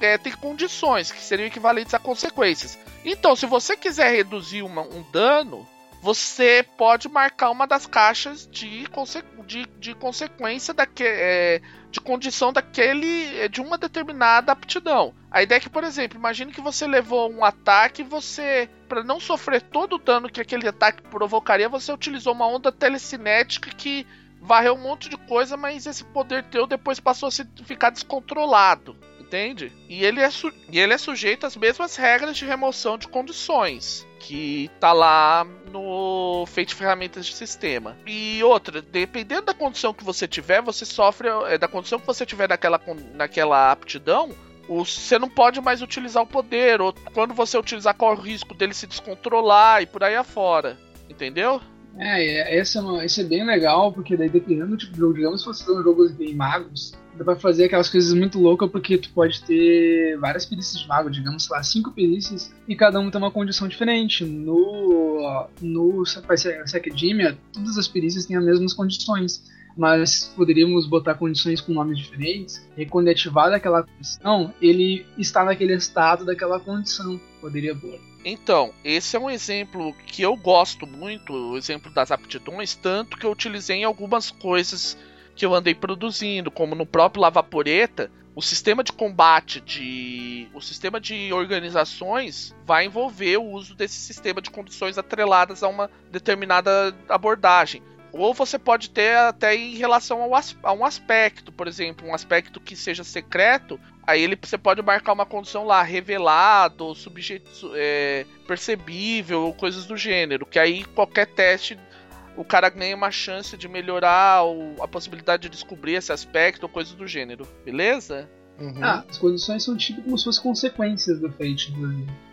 é, têm condições, que seriam equivalentes a consequências. Então, se você quiser reduzir uma, um dano, você pode marcar uma das caixas de, conse de, de consequência daque, é, de condição daquele é, de uma determinada aptidão. A ideia é que, por exemplo, imagine que você levou um ataque e você, para não sofrer todo o dano que aquele ataque provocaria, você utilizou uma onda telecinética que varreu um monte de coisa, mas esse poder teu depois passou a se ficar descontrolado. Entende? E ele, é e ele é sujeito às mesmas regras de remoção de condições que tá lá no feito ferramentas de sistema. E outra, dependendo da condição que você tiver, você sofre é, da condição que você tiver naquela, naquela aptidão, você não pode mais utilizar o poder, ou quando você utilizar, corre o risco dele se descontrolar e por aí afora. Entendeu? É, esse é, uma, esse é bem legal, porque daí dependendo do tipo de jogo, digamos se você tá um jogo de magos, dá pra fazer aquelas coisas muito loucas, porque tu pode ter várias perícias de mago, digamos, sei lá, cinco perícias, e cada um tem uma condição diferente. No, no Academia, todas as perícias têm as mesmas condições, mas poderíamos botar condições com nomes diferentes, e quando é ativada aquela condição, ele está naquele estado daquela condição, poderia pôr. Então, esse é um exemplo que eu gosto muito, o exemplo das aptidões, tanto que eu utilizei em algumas coisas que eu andei produzindo, como no próprio Lavaporeta, o sistema de combate de o sistema de organizações vai envolver o uso desse sistema de condições atreladas a uma determinada abordagem. Ou você pode ter até em relação ao, a um aspecto, por exemplo, um aspecto que seja secreto, aí ele, você pode marcar uma condição lá, revelado, subjeto, é, percebível, ou coisas do gênero, que aí qualquer teste o cara ganha uma chance de melhorar ou a possibilidade de descobrir esse aspecto ou coisas do gênero, beleza? Uhum. Ah, as condições são tipo como se fossem consequências do fate,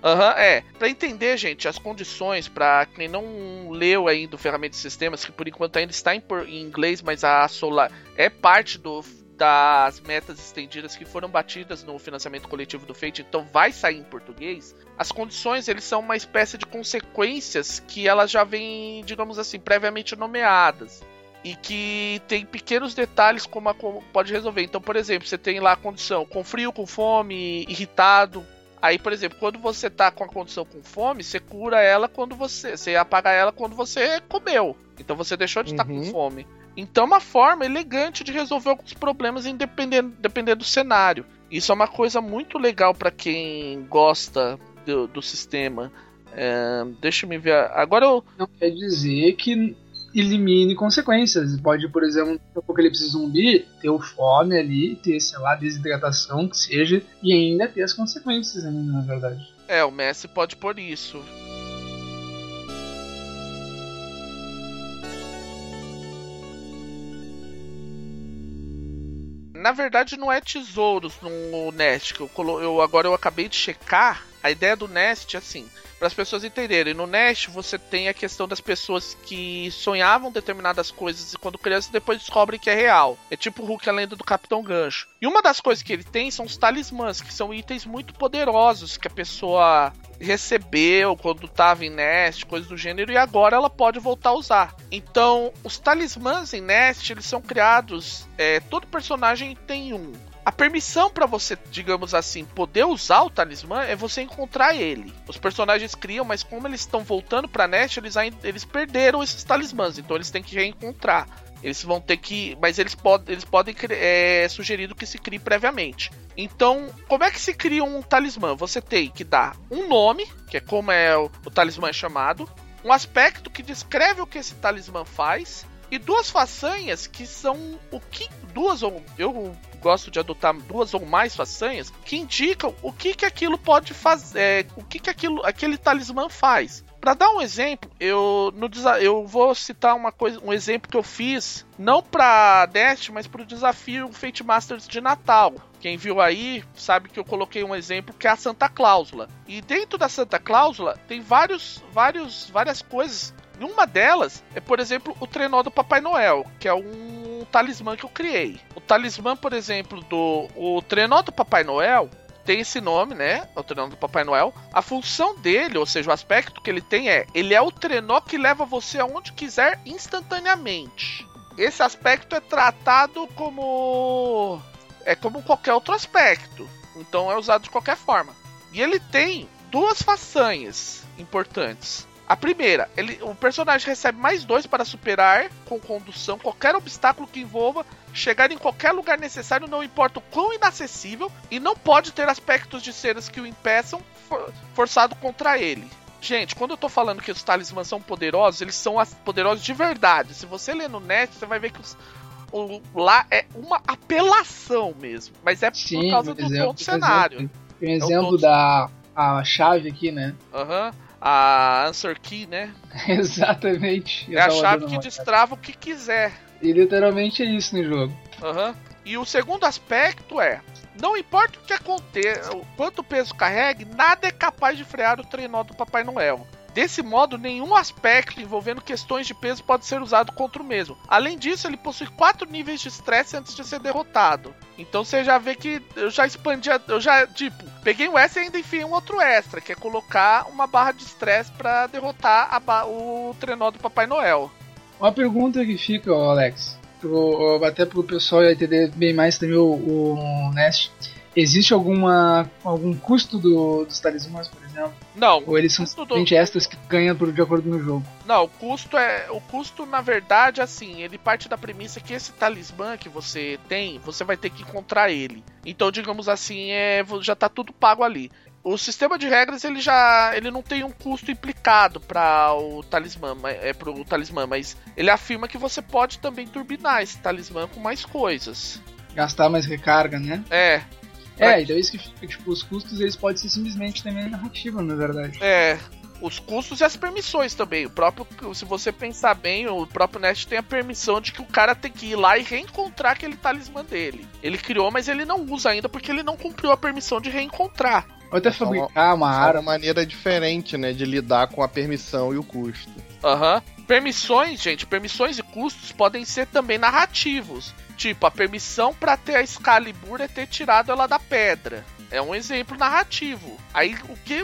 Aham, uhum, é. Pra entender, gente, as condições, pra quem não leu ainda o ferramenta de sistemas, que por enquanto ainda está em, em inglês, mas a Solar é parte do das metas estendidas que foram batidas no financiamento coletivo do Fate, então vai sair em português. As condições, eles são uma espécie de consequências que elas já vêm, digamos assim, previamente nomeadas e que tem pequenos detalhes como, a, como pode resolver. Então, por exemplo, você tem lá a condição com frio, com fome, irritado. Aí, por exemplo, quando você tá com a condição com fome, você cura ela quando você. Você apaga ela quando você comeu. Então você deixou de estar uhum. tá com fome. Então é uma forma elegante de resolver alguns problemas independendo, dependendo do cenário. Isso é uma coisa muito legal para quem gosta do, do sistema. É, deixa eu me ver. Agora eu. Não quer dizer que elimine consequências. Pode, por exemplo, no apocalipse zumbi, ter o fome ali, ter, sei lá, desidratação, que seja, e ainda ter as consequências ainda, na verdade. É, o Messi pode pôr isso. Na verdade, não é tesouros no Nest. Que eu, eu, agora eu acabei de checar. A ideia do Nest é assim: para as pessoas entenderem, no Nest você tem a questão das pessoas que sonhavam determinadas coisas e quando crianças depois descobrem que é real. É tipo o Hulk, a lenda do Capitão Gancho. E uma das coisas que ele tem são os talismãs, que são itens muito poderosos que a pessoa recebeu quando estava em Nest, coisas do gênero, e agora ela pode voltar a usar. Então, os talismãs em Nest, eles são criados, é, todo personagem tem um. A permissão para você, digamos assim, poder usar o talismã é você encontrar ele. Os personagens criam, mas como eles estão voltando para Nest, eles, eles perderam esses talismãs, então eles têm que reencontrar. Eles vão ter que. Mas eles, pod, eles podem. É sugerido que se crie previamente. Então, como é que se cria um talismã? Você tem que dar um nome, que é como é o, o talismã é chamado, um aspecto que descreve o que esse talismã faz, e duas façanhas que são o que. Duas ou. Eu gosto de adotar duas ou mais façanhas que indicam o que, que aquilo pode fazer, é, o que, que aquilo, aquele talismã faz. Para dar um exemplo, eu, no, eu vou citar uma coisa, um exemplo que eu fiz, não para Dest, mas para o desafio Fate Masters de Natal. Quem viu aí sabe que eu coloquei um exemplo que é a Santa Cláusula. E dentro da Santa Cláusula tem vários, vários, várias coisas. E uma delas é, por exemplo, o trenó do Papai Noel, que é um talismã que eu criei. O talismã, por exemplo, do o trenó do Papai Noel tem esse nome, né? O trenó do Papai Noel. A função dele, ou seja, o aspecto que ele tem é: ele é o trenó que leva você aonde quiser instantaneamente. Esse aspecto é tratado como é como qualquer outro aspecto. Então é usado de qualquer forma. E ele tem duas façanhas importantes. A primeira, ele, o personagem recebe mais dois para superar com condução qualquer obstáculo que envolva chegar em qualquer lugar necessário, não importa o quão inacessível, e não pode ter aspectos de cenas que o impeçam for, forçado contra ele. Gente, quando eu tô falando que os talismãs são poderosos, eles são poderosos de verdade. Se você ler no net, você vai ver que os, o, lá é uma apelação mesmo. Mas é Sim, por causa do exemplo, ponto cenário. Um exemplo é da a chave aqui, né? Aham. Uhum a answer key, né? Exatamente. É a chave que destrava o que quiser. E literalmente é isso no jogo. Uhum. E o segundo aspecto é: não importa o que aconteça, quanto peso carregue, nada é capaz de frear o trenó do Papai Noel. Desse modo, nenhum aspecto envolvendo questões de peso pode ser usado contra o mesmo. Além disso, ele possui quatro níveis de estresse antes de ser derrotado. Então você já vê que eu já expandi, eu já, tipo, peguei um extra e ainda enfiei um outro extra, que é colocar uma barra de estresse para derrotar o trenó do Papai Noel. Uma pergunta que fica, Alex, pro, até pro pessoal entender bem mais também o, o Nest. existe alguma algum custo do, dos talismãs, por exemplo? Não. Ou eles são do... extras que ganham por, de acordo com o jogo? Não, o custo é. O custo, na verdade, assim, ele parte da premissa que esse talismã que você tem, você vai ter que encontrar ele. Então, digamos assim, é, já tá tudo pago ali. O sistema de regras ele já ele não tem um custo implicado para o talismã, é pro talismã, mas ele afirma que você pode também turbinar esse talismã com mais coisas. Gastar mais recarga, né? É. É, então é isso que fica, tipo, os custos eles podem ser simplesmente também narrativa, na verdade. É, os custos e as permissões também. O próprio, se você pensar bem, o próprio Nest tem a permissão de que o cara tem que ir lá e reencontrar aquele talismã dele. Ele criou, mas ele não usa ainda porque ele não cumpriu a permissão de reencontrar. Ou até fabricar uma, uma uma maneira diferente, né, de lidar com a permissão e o custo. Aham. Uhum. Permissões, gente, permissões e custos podem ser também narrativos. Tipo, a permissão para ter a Excalibur é ter tirado ela da pedra. É um exemplo narrativo. Aí o que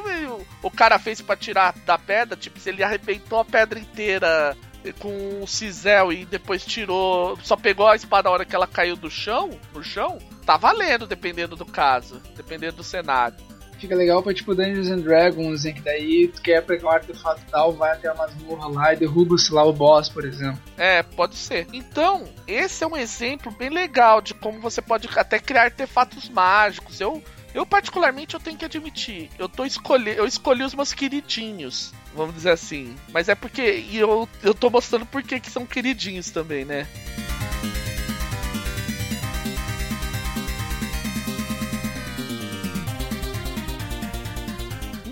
o, cara fez para tirar da pedra, tipo, se ele arrebentou a pedra inteira com o cisel e depois tirou, só pegou a espada a hora que ela caiu do chão, no chão, tá valendo dependendo do caso, dependendo do cenário fica legal pra tipo Dungeons and Dragons, em que daí tu quer pegar um artefato tal, vai até a masmorra lá e derruba-se lá o boss, por exemplo. É, pode ser. Então, esse é um exemplo bem legal de como você pode até criar artefatos mágicos. Eu, eu particularmente, eu tenho que admitir, eu, tô escolhi, eu escolhi os meus queridinhos, vamos dizer assim. Mas é porque, e eu, eu tô mostrando por que são queridinhos também, né?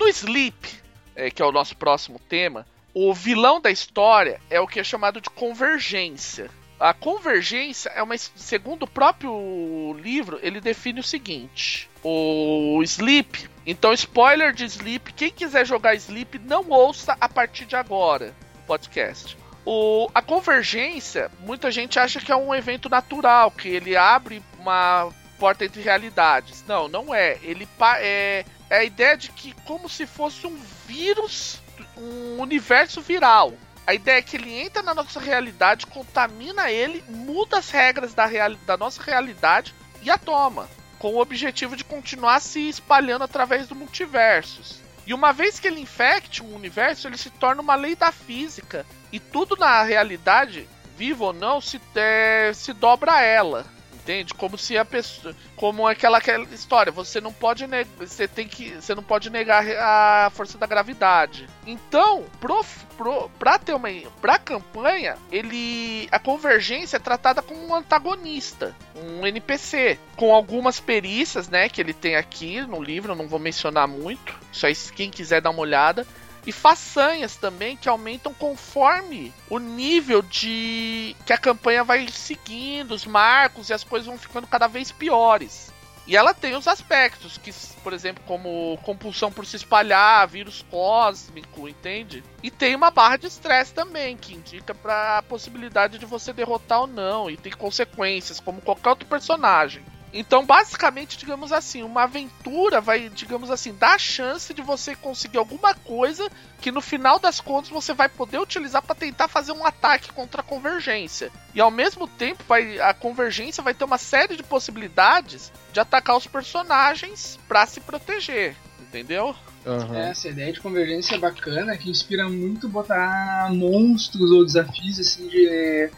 No Sleep, é, que é o nosso próximo tema, o vilão da história é o que é chamado de convergência. A convergência é uma. Segundo o próprio livro, ele define o seguinte: o Sleep. Então, spoiler de Sleep. Quem quiser jogar Sleep, não ouça a partir de agora podcast. O, a convergência, muita gente acha que é um evento natural, que ele abre uma porta entre realidades. Não, não é. Ele é, é a ideia de que como se fosse um vírus, um universo viral. A ideia é que ele entra na nossa realidade, contamina ele, muda as regras da, real, da nossa realidade e a toma, com o objetivo de continuar se espalhando através do multiversos. E uma vez que ele infecte um universo, ele se torna uma lei da física e tudo na realidade, vivo ou não, se, é, se dobra a ela entende? Como se a pessoa, como aquela, aquela história, você não pode negar, você tem que, você não pode negar a força da gravidade. Então, pro, pro, pra ter uma, pra campanha, ele, a convergência é tratada como um antagonista, um NPC, com algumas perícias, né, que ele tem aqui no livro, não vou mencionar muito, só quem quiser dar uma olhada e façanhas também que aumentam conforme o nível de que a campanha vai seguindo, os marcos e as coisas vão ficando cada vez piores. E ela tem os aspectos, que, por exemplo, como compulsão por se espalhar, vírus cósmico, entende? E tem uma barra de estresse também, que indica para a possibilidade de você derrotar ou não, e tem consequências, como qualquer outro personagem. Então, basicamente, digamos assim, uma aventura vai, digamos assim, dar a chance de você conseguir alguma coisa que no final das contas você vai poder utilizar para tentar fazer um ataque contra a convergência. E ao mesmo tempo, vai, a convergência vai ter uma série de possibilidades de atacar os personagens para se proteger, entendeu? Uhum. Essa ideia de convergência é bacana, que inspira muito botar monstros ou desafios assim de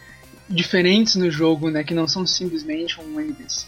diferentes no jogo, né, que não são simplesmente um NPC.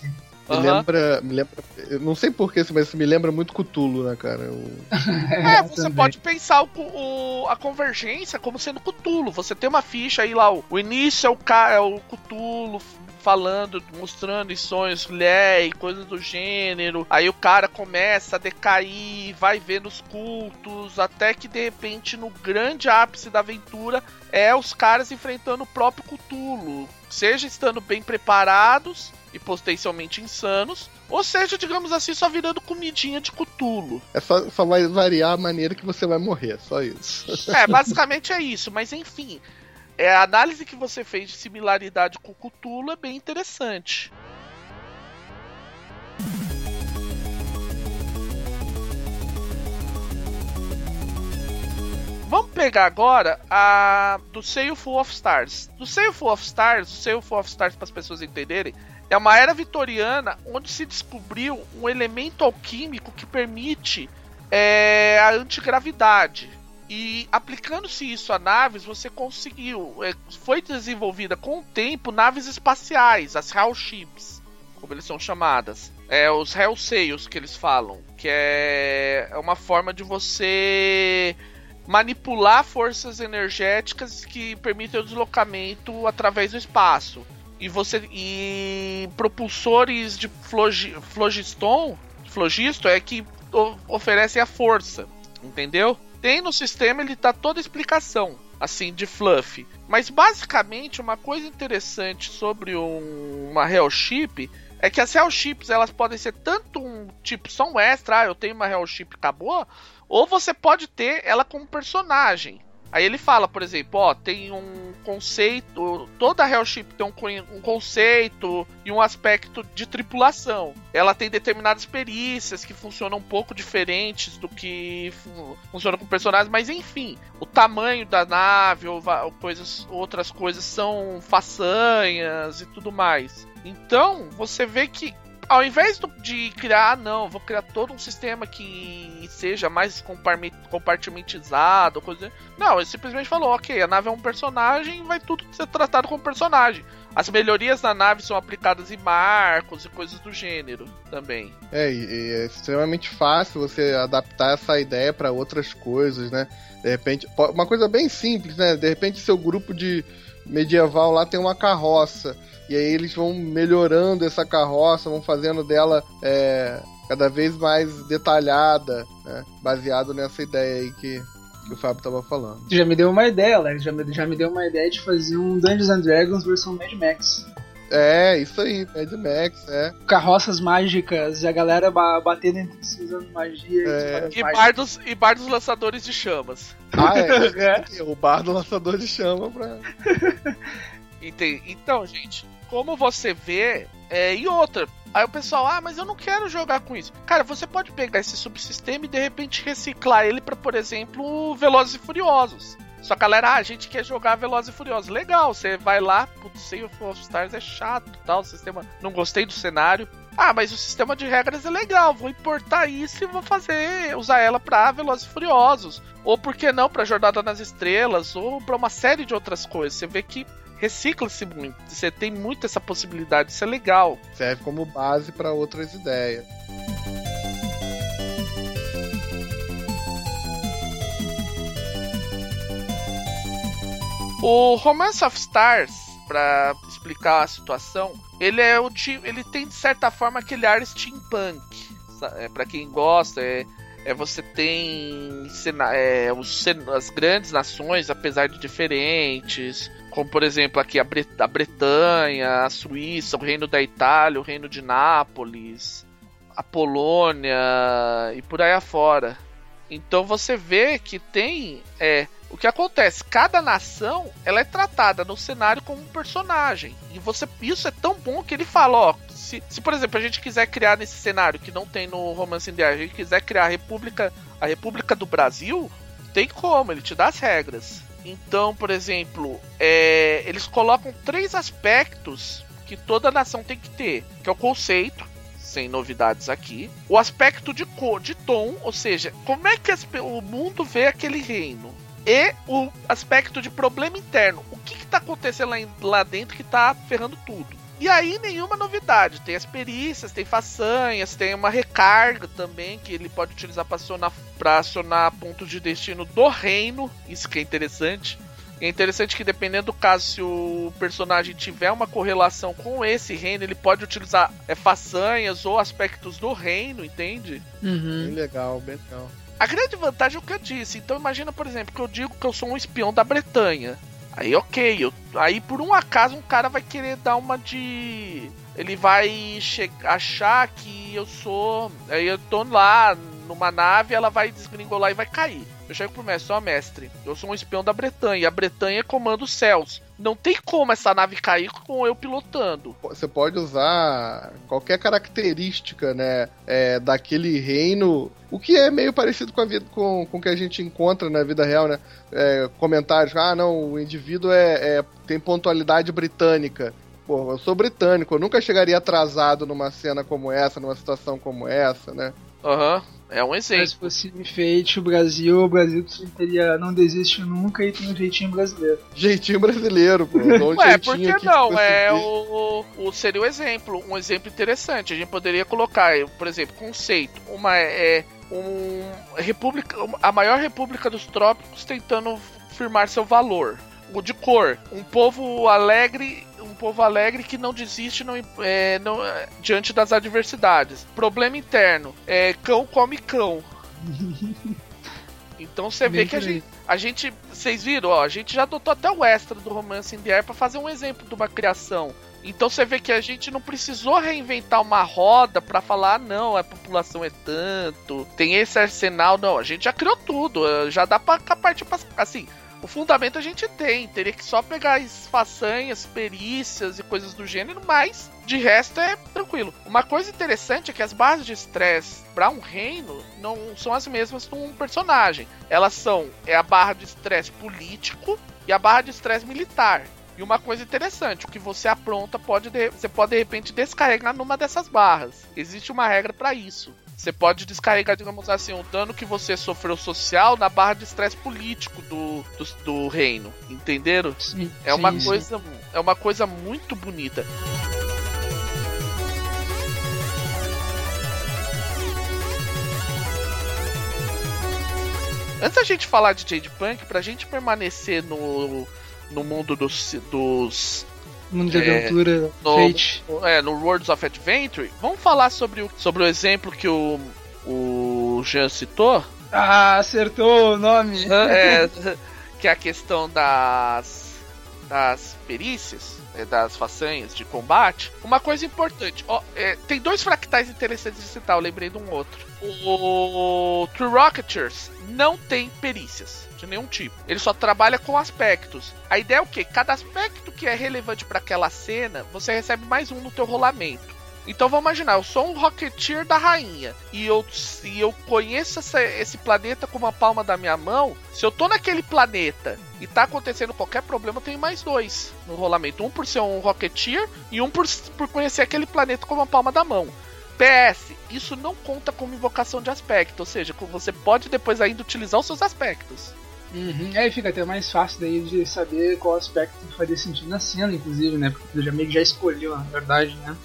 Me uhum. lembra. Me lembra. Eu não sei porquê, mas me lembra muito Cutulo, né, cara? O... é, você Também. pode pensar o, o, a convergência como sendo Cutulo. Você tem uma ficha aí lá, o, o início é o, é o Cutulo falando, mostrando sonhos, lé e coisas do gênero. Aí o cara começa a decair, vai vendo os cultos, até que de repente no grande ápice da aventura é os caras enfrentando o próprio Cutulo. Seja estando bem preparados e potencialmente insanos, ou seja, digamos assim, só virando comidinha de cutulo. É só, só vai variar a maneira que você vai morrer, só isso. É, basicamente é isso, mas enfim, é, a análise que você fez de similaridade com o Cutulo é bem interessante. Vamos pegar agora a do Full of Stars. Do Full of Stars, o Full of Stars para as pessoas entenderem, É uma era vitoriana onde se descobriu um elemento alquímico que permite é, a antigravidade. E aplicando-se isso a naves, você conseguiu. É, foi desenvolvida com o tempo naves espaciais, as Hell Ships, como eles são chamadas. É, os Hell Sails que eles falam. Que é, é uma forma de você manipular forças energéticas que permitem o deslocamento através do espaço. E você. E propulsores de flogiston. Flogisto é que oferecem a força. Entendeu? Tem no sistema, ele tá toda a explicação, assim, de fluff. Mas basicamente, uma coisa interessante sobre um, uma Hellship é que as Hellships elas podem ser tanto um tipo só um extra, ah, eu tenho uma Hellship acabou, ou você pode ter ela como personagem. Aí ele fala, por exemplo, ó, tem um conceito, toda Hellship tem um, um, conceito e um aspecto de tripulação. Ela tem determinadas perícias que funcionam um pouco diferentes do que funciona com personagens, mas enfim, o tamanho da nave ou, ou coisas, outras coisas são façanhas e tudo mais. Então, você vê que ao invés de criar, não, vou criar todo um sistema que seja mais compartimentizado, coisa. Não, ele simplesmente falou, ok, a nave é um personagem, vai tudo ser tratado como personagem. As melhorias da nave são aplicadas em marcos e coisas do gênero também. É, e é extremamente fácil você adaptar essa ideia para outras coisas, né? De repente, uma coisa bem simples, né? De repente, seu grupo de medieval lá tem uma carroça. E aí eles vão melhorando essa carroça, vão fazendo dela é, cada vez mais detalhada, né? Baseado nessa ideia aí que, que o Fábio tava falando. Já me deu uma ideia, Alex. Já me, já me deu uma ideia de fazer um Dungeons and Dragons versão Mad Max. É, isso aí, Mad Max, é. Carroças mágicas e a galera batendo entre si usando magia é. e, bardos, e bardos lançadores de chamas. Ah, é. é. O bardo lançador de chama pra. Então, gente, como você vê, é, e outra. Aí o pessoal, ah, mas eu não quero jogar com isso. Cara, você pode pegar esse subsistema e de repente reciclar ele para, por exemplo, Velozes e Furiosos. Só que galera, ah, a gente quer jogar Velozes e Furiosos. Legal, você vai lá, putz, Sea of Stars é chato tal, o sistema. Não gostei do cenário. Ah, mas o sistema de regras é legal, vou importar isso e vou fazer, usar ela pra Velozes e Furiosos. Ou por que não, pra Jornada nas Estrelas, ou pra uma série de outras coisas. Você vê que recicla-se muito. Você tem muito essa possibilidade, isso é legal. Serve como base para outras ideias. O Romance of Stars, para explicar a situação, ele é o ele tem de certa forma aquele ar steampunk. É, para quem gosta, é, é você tem é, os, as grandes nações, apesar de diferentes, como por exemplo aqui a, Bre a Bretanha, a Suíça, o Reino da Itália, o Reino de Nápoles, a Polônia e por aí afora. Então você vê que tem é, o que acontece. Cada nação ela é tratada no cenário como um personagem e você isso é tão bom que ele fala, ó, se, se por exemplo a gente quiser criar nesse cenário que não tem no Romance in the a gente quiser criar a República a República do Brasil, tem como, ele te dá as regras. Então, por exemplo, é, eles colocam três aspectos que toda nação tem que ter, que é o conceito, sem novidades aqui, o aspecto de cor, de tom, ou seja, como é que as, o mundo vê aquele reino, e o aspecto de problema interno, o que está acontecendo lá, lá dentro que está ferrando tudo. E aí nenhuma novidade. Tem as perícias, tem façanhas, tem uma recarga também que ele pode utilizar para acionar, pra acionar pontos de destino do reino. Isso que é interessante. E é interessante que dependendo do caso, se o personagem tiver uma correlação com esse reino, ele pode utilizar é, façanhas ou aspectos do reino, entende? Uhum. Bem legal, bem legal. A grande vantagem é o que eu disse. Então imagina, por exemplo, que eu digo que eu sou um espião da Bretanha. Aí ok, eu, aí por um acaso um cara vai querer dar uma de. Ele vai achar que eu sou. Aí eu tô lá numa nave, ela vai desgringolar e vai cair. Eu chego pro mestre, ó mestre, eu sou um espião da Bretanha, a Bretanha comanda os céus. Não tem como essa nave cair com eu pilotando. Você pode usar qualquer característica, né, é, daquele reino, o que é meio parecido com a vida, com, com o que a gente encontra na vida real, né? É, comentários, ah, não, o indivíduo é, é tem pontualidade britânica. Pô, eu sou britânico, eu nunca chegaria atrasado numa cena como essa, numa situação como essa, né? Aham. Uhum. É um exemplo. Se fosse feito o Brasil, o Brasil teria não desiste nunca e tem um jeitinho brasileiro. Jeitinho brasileiro, pô. Um Ué, por que não? É o, o, seria o exemplo, um exemplo interessante. A gente poderia colocar, por exemplo, conceito. Uma é um república, a maior república dos trópicos tentando firmar seu valor. O de cor, um povo alegre um povo alegre que não desiste não, é, não, diante das adversidades. Problema interno: é, cão come cão. Então você vê que a gente, a gente. Vocês viram, ó, a gente já adotou até o extra do Romance in the Air pra fazer um exemplo de uma criação. Então você vê que a gente não precisou reinventar uma roda para falar, ah, não, a população é tanto, tem esse arsenal, não, a gente já criou tudo, já dá pra partir pra, assim, o fundamento a gente tem, teria que só pegar as façanhas, perícias e coisas do gênero, mas de resto é tranquilo. Uma coisa interessante é que as bases de estresse para um reino não são as mesmas de um personagem. Elas são é a barra de estresse político e a barra de estresse militar. E uma coisa interessante, o que você apronta pode você pode de repente descarregar numa dessas barras. Existe uma regra para isso. Você pode descarregar, digamos assim, o dano que você sofreu social na barra de estresse político do, do, do, reino. Entenderam? Sim, é sim, uma sim. coisa é uma coisa muito bonita. Antes da gente falar de Jade Punk, pra gente permanecer no, no mundo dos, dos Mundo de é, aventura, no, Fate. É, no Worlds of Adventure. Vamos falar sobre o, sobre o exemplo que o, o Jean citou? Ah, acertou o nome! É, que é a questão das, das perícias, das façanhas de combate. Uma coisa importante, ó, é, tem dois fractais interessantes de citar, eu lembrei de um outro. O True Rocketeers não tem perícias de nenhum tipo. Ele só trabalha com aspectos. A ideia é o quê? Cada aspecto que é relevante para aquela cena, você recebe mais um no teu rolamento. Então vamos imaginar, eu sou um Rocketeer da rainha e eu, se eu conheço essa, esse planeta como a palma da minha mão, se eu tô naquele planeta e tá acontecendo qualquer problema, eu tenho mais dois no rolamento. Um por ser um Rocketeer e um por, por conhecer aquele planeta como a palma da mão. PS, isso não conta como invocação de aspecto, ou seja, você pode depois ainda utilizar os seus aspectos. Uhum. Aí fica até mais fácil daí de saber qual aspecto faria sentido na cena, inclusive, né? Porque o já meio já escolheu, na verdade, né?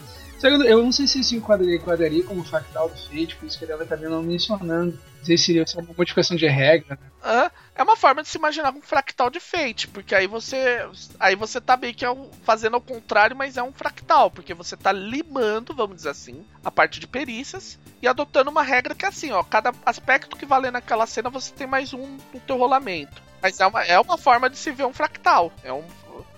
Eu não sei se isso enquadraria, enquadraria como fractal do Fate, por isso que ele acabei não mencionando. Não sei se seria uma modificação de regra. Né? É uma forma de se imaginar um fractal de Fate, porque aí você aí você tá meio que fazendo ao contrário, mas é um fractal, porque você tá limando, vamos dizer assim, a parte de perícias e adotando uma regra que é assim, ó, cada aspecto que valer naquela cena você tem mais um no teu rolamento. Mas é uma, é uma forma de se ver um fractal. É um,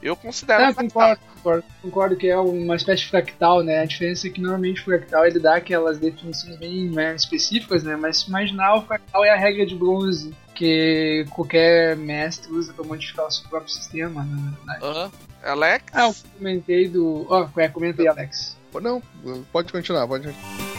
eu considero é, um concordo, concordo, concordo, que é uma espécie de fractal, né? A diferença é que normalmente o fractal ele dá aquelas definições bem né, específicas, né? Mas se imaginar, o fractal é a regra de bronze que qualquer mestre usa para modificar o seu próprio sistema, né? Uhum. Alex? Ah, eu comentei do. Ó, oh, é, comentei, Alex. Não, pode continuar, pode continuar.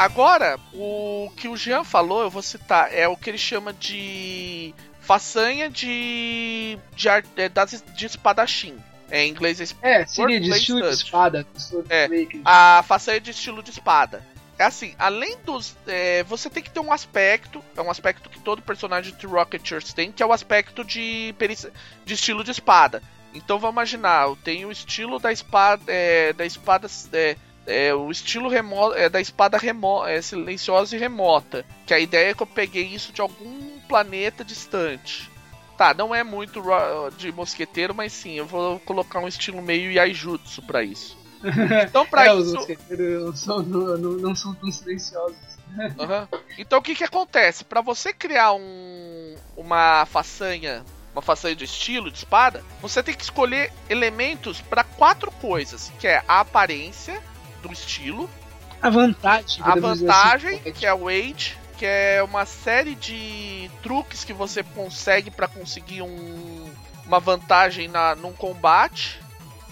Agora, o que o Jean falou, eu vou citar, é o que ele chama de façanha de de, de, de, de espadachim. É, em inglês é É, seria de estilo de espada. É, a façanha de estilo de espada. É assim, além dos. É, você tem que ter um aspecto, é um aspecto que todo personagem de Rocketeers tem, que é o aspecto de, perícia, de estilo de espada. Então vamos imaginar, eu tenho o estilo da espada. É, da espada. É, é, o estilo remoto, é, da espada remo, é, silenciosa e remota. Que a ideia é que eu peguei isso de algum planeta distante. Tá, não é muito de mosqueteiro, mas sim, eu vou colocar um estilo meio Yaijutsu pra isso. Então, pra é, isso. Os mosqueteiros não são, não, não são tão silenciosos. Uhum. Então, o que que acontece? Para você criar um, uma façanha uma façanha de estilo de espada, você tem que escolher elementos para quatro coisas, que é a aparência, do estilo. A vantagem. A vantagem, assim, que é o Age, que é uma série de truques que você consegue para conseguir um, uma vantagem na, num combate.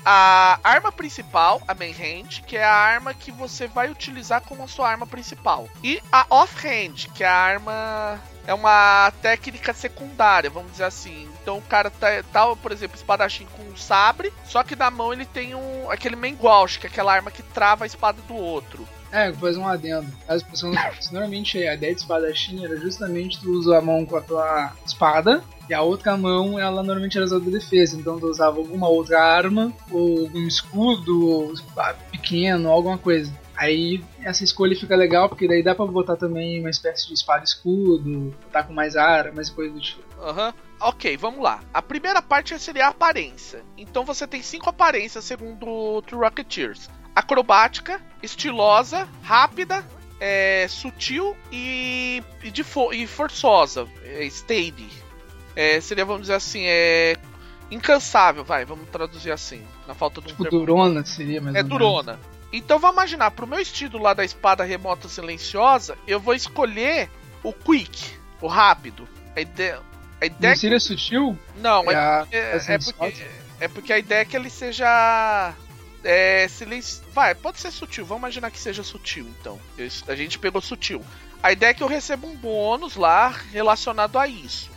a arma principal, a main hand, que é a arma que você vai utilizar como a sua arma principal. E a off-hand, que é a arma. É uma técnica secundária, vamos dizer assim. Então o cara tá, tá por exemplo, espadachim com um sabre, só que na mão ele tem um aquele menguash, que é aquela arma que trava a espada do outro. É, fazer um adendo. As pessoas, normalmente a ideia de espadachim era justamente tu usar a mão com a tua espada e a outra mão ela normalmente era usada de defesa. Então tu usava alguma outra arma, ou algum escudo, ou pequeno, alguma coisa. Aí essa escolha fica legal, porque daí dá pra botar também uma espécie de espada escudo, botar com mais armas e coisa do tipo. Aham. Uhum. Ok, vamos lá. A primeira parte seria a aparência. Então você tem cinco aparências segundo o True Rocketeers acrobática, estilosa, rápida, é, sutil e, e, de fo e forçosa, é, steady. É, seria, vamos dizer assim, é incansável, vai, vamos traduzir assim, na falta de um tipo termo. durona seria, mais É durona. Então vamos imaginar, pro meu estilo lá da espada remota silenciosa, eu vou escolher o quick, o rápido. A ideia, a ideia Não seria que... sutil? Não, é, é, é, é, porque, é porque a ideia é que ele seja é, silêncio. Vai, pode ser sutil. Vamos imaginar que seja sutil, então. a gente pegou sutil. A ideia é que eu recebo um bônus lá relacionado a isso.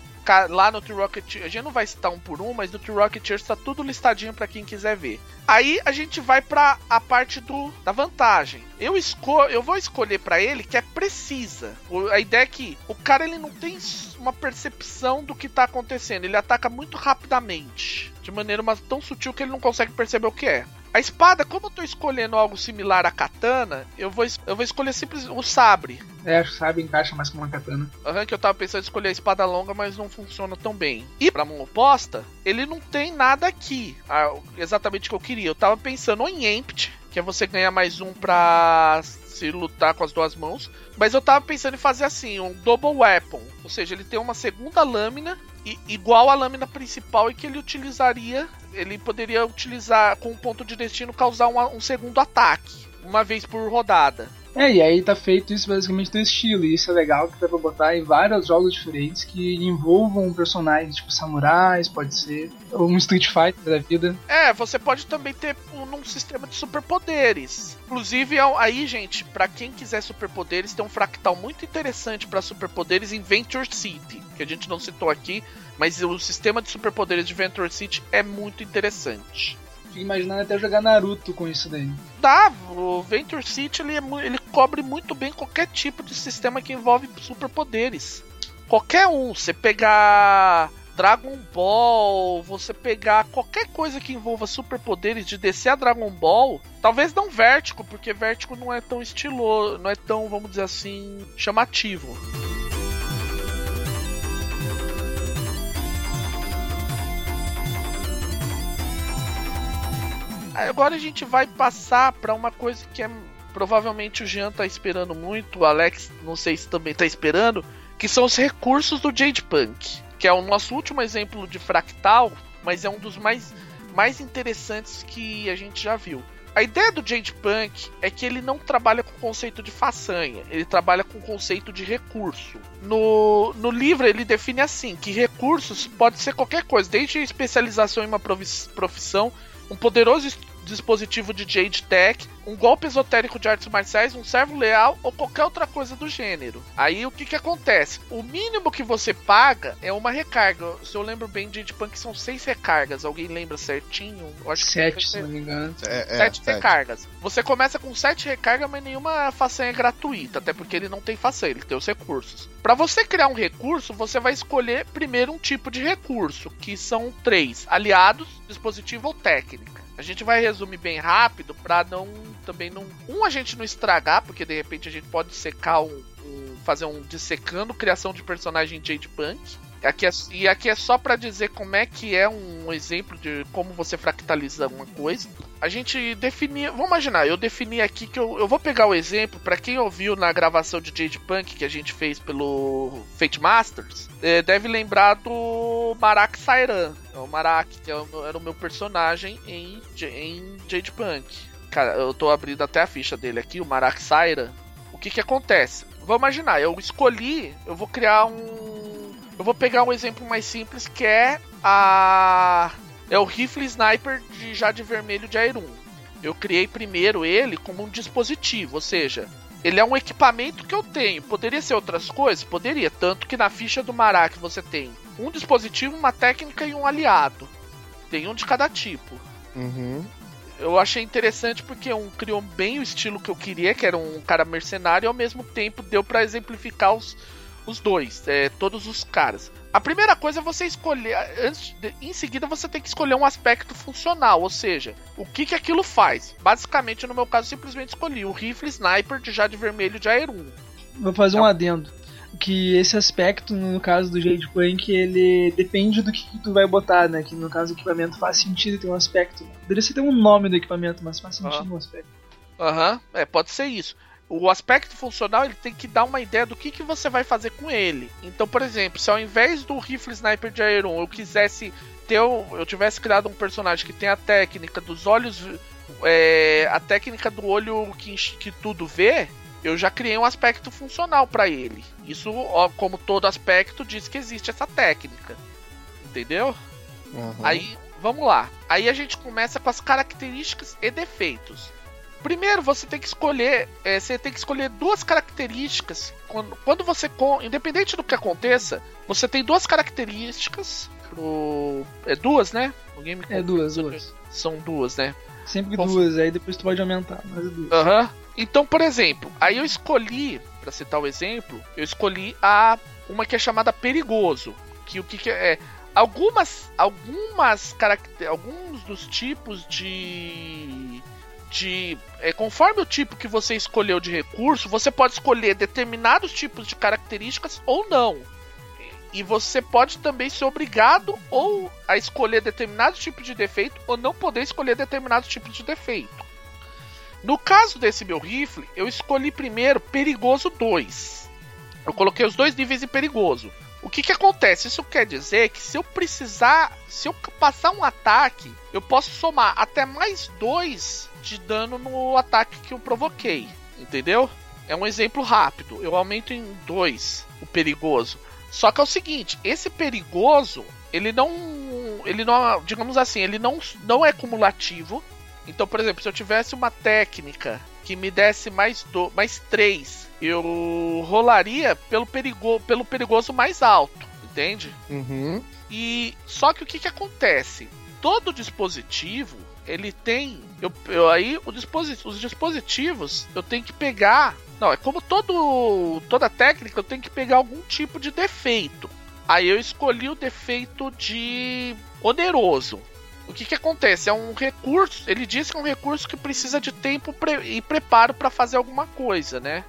Lá no True Rocketeer, a gente não vai citar um por um, mas no True Rocketeer está tudo listadinho para quem quiser ver. Aí a gente vai para a parte do da vantagem. Eu escolho, eu vou escolher para ele que é precisa. A ideia é que o cara ele não tem uma percepção do que tá acontecendo, ele ataca muito rapidamente, de maneira mas tão sutil que ele não consegue perceber o que é. A espada, como eu tô escolhendo algo similar à katana, eu vou, eu vou escolher simplesmente o sabre. É, acho que o sabre encaixa mais com uma katana. Aham, que eu tava pensando em escolher a espada longa, mas não funciona tão bem. E pra mão oposta, ele não tem nada aqui. Ah, exatamente o que eu queria. Eu tava pensando em Empty, que é você ganhar mais um pra se lutar com as duas mãos. Mas eu tava pensando em fazer assim, um Double Weapon. Ou seja, ele tem uma segunda lâmina igual à lâmina principal e que ele utilizaria. Ele poderia utilizar com um ponto de destino causar um, um segundo ataque, uma vez por rodada. É, e aí tá feito isso basicamente do estilo, e isso é legal que dá pra botar em vários jogos diferentes que envolvam personagens, tipo samurais, pode ser, ou um Street Fighter da vida. É, você pode também ter um, um sistema de superpoderes. Inclusive, aí, gente, para quem quiser superpoderes, tem um fractal muito interessante para superpoderes em Venture City, que a gente não citou aqui, mas o sistema de superpoderes de Venture City é muito interessante. Fico imaginando até jogar Naruto com isso daí. Dá, o Venture City ele, é, ele cobre muito bem qualquer tipo de sistema que envolve superpoderes. Qualquer um, você pegar Dragon Ball, você pegar qualquer coisa que envolva superpoderes de descer a Dragon Ball, talvez não Vértigo, porque Vértigo não é tão estiloso, não é tão, vamos dizer assim, chamativo. Agora a gente vai passar para uma coisa que é provavelmente o Jean tá esperando muito, o Alex não sei se também tá esperando, que são os recursos do Jade Punk, que é o nosso último exemplo de fractal, mas é um dos mais, mais interessantes que a gente já viu. A ideia do Jade Punk é que ele não trabalha com o conceito de façanha, ele trabalha com o conceito de recurso. No, no livro ele define assim, que recursos pode ser qualquer coisa, desde especialização em uma profissão um poderoso dispositivo de Jade Tech, um golpe esotérico de artes marciais, um servo leal ou qualquer outra coisa do gênero. Aí o que que acontece? O mínimo que você paga é uma recarga. Se eu lembro bem, Jade Punk são seis recargas. Alguém lembra certinho? Eu acho que sete, se não me engano. É, é, sete, sete recargas. Você começa com sete recargas, mas nenhuma façanha é gratuita, até porque ele não tem façanha, ele tem os recursos. Para você criar um recurso, você vai escolher primeiro um tipo de recurso, que são três: aliados, dispositivo ou técnica. A gente vai resumir bem rápido para não também não um a gente não estragar, porque de repente a gente pode secar um, um fazer um dissecando criação de personagem Jade Punk. Aqui é, e aqui é só para dizer como é que é um exemplo de como você fractaliza uma coisa. A gente definia. Vamos imaginar, eu defini aqui que eu, eu vou pegar o exemplo para quem ouviu na gravação de Jade Punk que a gente fez pelo Fate Masters, é, deve lembrar do Marak Sairan. É o Marak, que é era o meu personagem em, em Jade Punk. Cara, eu tô abrindo até a ficha dele aqui, o Marak Sairan. O que que acontece? Vamos imaginar, eu escolhi, eu vou criar um. Eu vou pegar um exemplo mais simples que é a é o rifle sniper de já de vermelho de Air 1. Eu criei primeiro ele como um dispositivo, ou seja, ele é um equipamento que eu tenho. Poderia ser outras coisas? Poderia. Tanto que na ficha do Marak você tem um dispositivo, uma técnica e um aliado. Tem um de cada tipo. Uhum. Eu achei interessante porque um criou bem o estilo que eu queria, que era um cara mercenário, e ao mesmo tempo deu para exemplificar os, os dois, é, todos os caras. A primeira coisa é você escolher, antes de, em seguida você tem que escolher um aspecto funcional, ou seja, o que que aquilo faz. Basicamente, no meu caso, simplesmente escolhi o rifle sniper de já de vermelho de Air 1. Vou fazer um adendo. Que esse aspecto, no caso do Jade Punk, ele depende do que, que, tu vai botar, né? Que no caso do equipamento faz sentido ter um aspecto. Poderia ser ter um nome do equipamento, mas faz sentido uhum. um aspecto. Aham, uhum. é, pode ser isso o aspecto funcional ele tem que dar uma ideia do que, que você vai fazer com ele. Então, por exemplo, se ao invés do rifle sniper de Aeron eu quisesse ter, eu tivesse criado um personagem que tem a técnica dos olhos, é, a técnica do olho que, que tudo vê, eu já criei um aspecto funcional para ele. Isso, como todo aspecto, diz que existe essa técnica. Entendeu? Uhum. Aí, vamos lá. Aí a gente começa com as características e defeitos. Primeiro, você tem que escolher, é, você tem que escolher duas características. Quando, quando você, independente do que aconteça, você tem duas características pro, é duas, né? Alguém me é duas, duas. São duas, né? Sempre duas, aí depois tu pode aumentar, mas é duas. Aham. Uhum. Então, por exemplo, aí eu escolhi, para citar o exemplo, eu escolhi a uma que é chamada perigoso, que o que, que é, é algumas algumas caracter, alguns dos tipos de de. É, conforme o tipo que você escolheu de recurso, você pode escolher determinados tipos de características ou não. E você pode também ser obrigado ou a escolher determinado tipo de defeito ou não poder escolher determinado tipo de defeito. No caso desse meu rifle, eu escolhi primeiro Perigoso 2. Eu coloquei os dois níveis em Perigoso. O que, que acontece? Isso quer dizer que se eu precisar, se eu passar um ataque, eu posso somar até mais dois de dano no ataque que eu provoquei, entendeu? É um exemplo rápido. Eu aumento em 2 o perigoso. Só que é o seguinte, esse perigoso, ele não ele não, digamos assim, ele não não é cumulativo. Então, por exemplo, se eu tivesse uma técnica que me desse mais do, mais 3, eu rolaria pelo perigo, pelo perigoso mais alto, entende? Uhum. E só que o que que acontece? Todo dispositivo ele tem. Eu, eu aí disposit, os dispositivos eu tenho que pegar. Não, é como todo toda técnica eu tenho que pegar algum tipo de defeito. Aí eu escolhi o defeito de oneroso. O que, que acontece? É um recurso. Ele diz que é um recurso que precisa de tempo pre e preparo para fazer alguma coisa, né?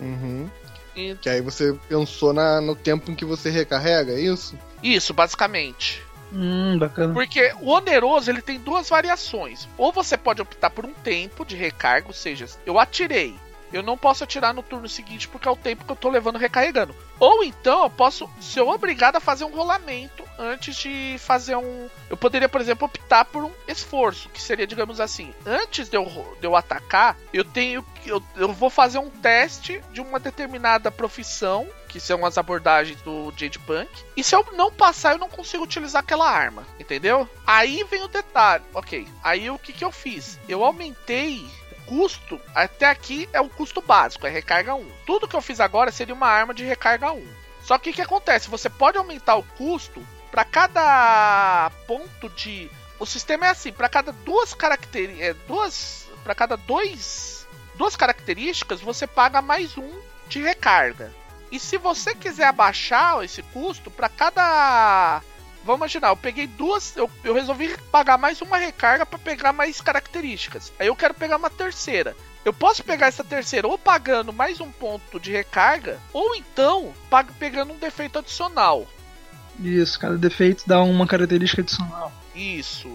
Uhum. E... Que aí você pensou na, no tempo em que você recarrega, é isso? Isso, basicamente. Hum, bacana. Porque o oneroso ele tem duas variações. Ou você pode optar por um tempo de recarga, ou seja, eu atirei. Eu não posso atirar no turno seguinte porque é o tempo que eu tô levando recarregando. Ou então eu posso ser obrigado a fazer um rolamento antes de fazer um. Eu poderia, por exemplo, optar por um esforço, que seria, digamos assim, antes de eu, de eu atacar, eu tenho. Eu, eu vou fazer um teste de uma determinada profissão que são as abordagens do Jade Punk. E se eu não passar, eu não consigo utilizar aquela arma, entendeu? Aí vem o detalhe. Ok, aí o que, que eu fiz? Eu aumentei custo, até aqui é o custo básico, é recarga 1. Tudo que eu fiz agora seria uma arma de recarga 1. Só que o que acontece? Você pode aumentar o custo para cada ponto de. O sistema é assim, para cada duas características. É, duas. Para cada dois. Duas características, você paga mais um de recarga. E se você quiser abaixar esse custo, para cada. Vamos imaginar, eu peguei duas. Eu, eu resolvi pagar mais uma recarga para pegar mais características. Aí eu quero pegar uma terceira. Eu posso pegar essa terceira ou pagando mais um ponto de recarga, ou então pegando um defeito adicional. Isso, cada defeito dá uma característica adicional. Isso.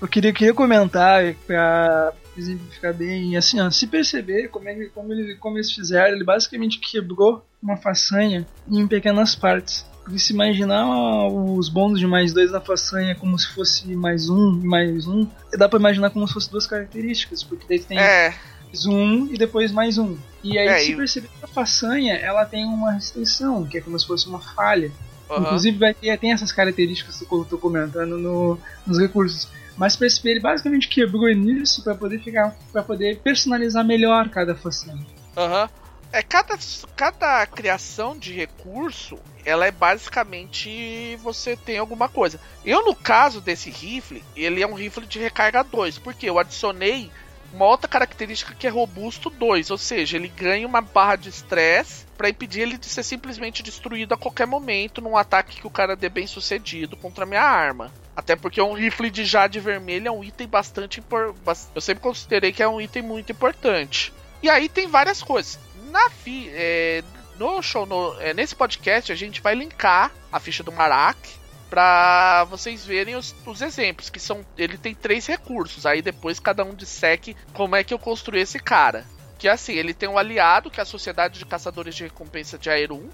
Eu queria, queria comentar pra exemplificar bem, assim, ó, se perceber como, ele, como, ele, como eles fizeram, ele basicamente quebrou uma façanha em pequenas partes. Porque se imaginar os bônus de mais dois na façanha como se fosse mais um e mais um, dá pra imaginar como se fosse duas características, porque daí tem é. mais um e depois mais um. E aí, é, se perceber que a façanha ela tem uma restrição, que é como se fosse uma falha. Uhum. Inclusive vai ter, tem essas características que eu tô comentando no, nos recursos. Mas PSP ele basicamente quebrou nisso para poder ficar para poder personalizar melhor cada façanha. Aham. Uhum. É, cada, cada criação de recurso, ela é basicamente você tem alguma coisa. Eu, no caso desse rifle, ele é um rifle de recarga 2, porque eu adicionei uma outra característica que é robusto 2, ou seja, ele ganha uma barra de estresse para impedir ele de ser simplesmente destruído a qualquer momento num ataque que o cara dê bem sucedido contra a minha arma. Até porque um rifle de jade vermelho é um item bastante importante. Eu sempre considerei que é um item muito importante. E aí tem várias coisas. Na fi é, no show, no, é, nesse podcast, a gente vai linkar a ficha do Marak para vocês verem os, os, exemplos, que são. Ele tem três recursos. Aí depois cada um disseque como é que eu construí esse cara. Que é assim, ele tem um aliado, que é a Sociedade de Caçadores de Recompensa de Aero 1.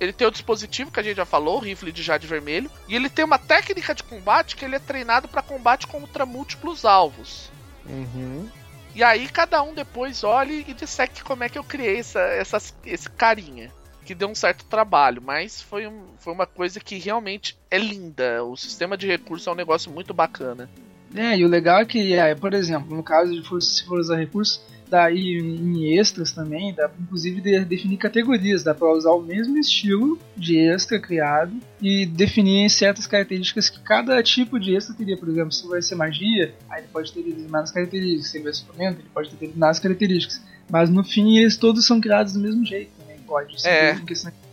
Ele tem o dispositivo que a gente já falou, o rifle de jade vermelho. E ele tem uma técnica de combate que ele é treinado para combate contra múltiplos alvos. Uhum. E aí cada um depois olhe e disseque como é que eu criei essa, essa, esse carinha que deu um certo trabalho, mas foi, um, foi uma coisa que realmente é linda. O sistema de recursos é um negócio muito bacana. É, e o legal é que, é, por exemplo, no caso de for, se for usar recursos, daí em extras também, dá inclusive de, definir categorias, dá para usar o mesmo estilo de extra criado e definir certas características que cada tipo de extra teria. Por exemplo, se vai ser magia, aí ele pode ter determinadas características, se vai ser suplemento, ele pode ter determinadas características. Mas no fim eles todos são criados do mesmo jeito pode. É.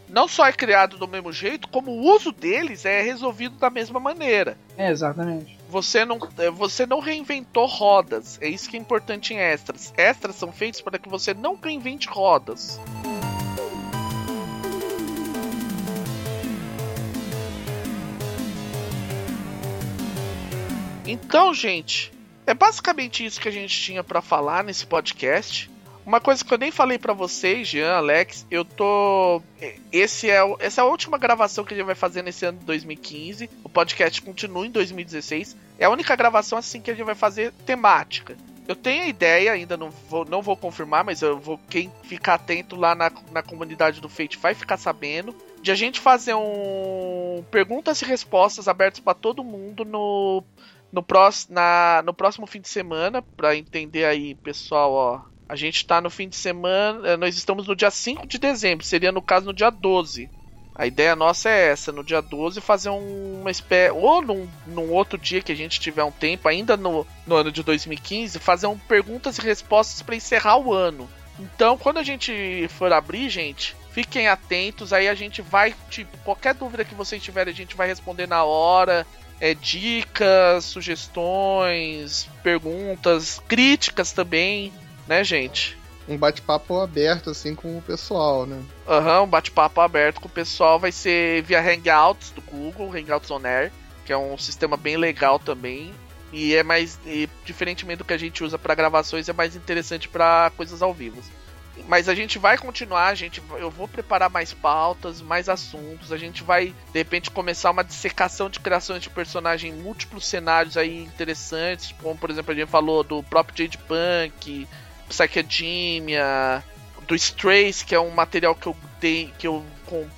Não só é criado do mesmo jeito, como o uso deles é resolvido da mesma maneira. É, exatamente. Você não, é, você não reinventou rodas. É isso que é importante em extras. Extras são feitos para que você não reinvente rodas. Então, gente, é basicamente isso que a gente tinha para falar nesse podcast. Uma coisa que eu nem falei para vocês, Jean, Alex, eu tô. Esse é, essa é a última gravação que a gente vai fazer nesse ano de 2015. O podcast continua em 2016. É a única gravação assim que a gente vai fazer temática. Eu tenho a ideia, ainda não vou, não vou confirmar, mas eu vou. Quem ficar atento lá na, na comunidade do Fate vai ficar sabendo. De a gente fazer um. Perguntas e respostas abertas para todo mundo no. No, próximo, na, no próximo fim de semana, para entender aí, pessoal, ó, a gente está no fim de semana. Eh, nós estamos no dia 5 de dezembro, seria no caso no dia 12. A ideia nossa é essa, no dia 12 fazer uma espécie. Ou num, num, outro dia que a gente tiver um tempo, ainda no, no ano de 2015, fazer um perguntas e respostas para encerrar o ano. Então, quando a gente for abrir, gente, fiquem atentos. Aí a gente vai, tipo, qualquer dúvida que vocês tiverem, a gente vai responder na hora. É, dicas, sugestões, perguntas, críticas também né, gente? Um bate-papo aberto, assim, com o pessoal, né? Aham, uhum, um bate-papo aberto com o pessoal vai ser via Hangouts do Google, Hangouts On Air, que é um sistema bem legal também. E é mais. E, diferentemente do que a gente usa para gravações, é mais interessante para coisas ao vivo. Mas a gente vai continuar, a gente, eu vou preparar mais pautas, mais assuntos. A gente vai, de repente, começar uma dissecação de criações de personagem em múltiplos cenários aí interessantes, como por exemplo a gente falou do próprio Jade Punk, Psychedemia, do Strays, que é um material que eu dei, que eu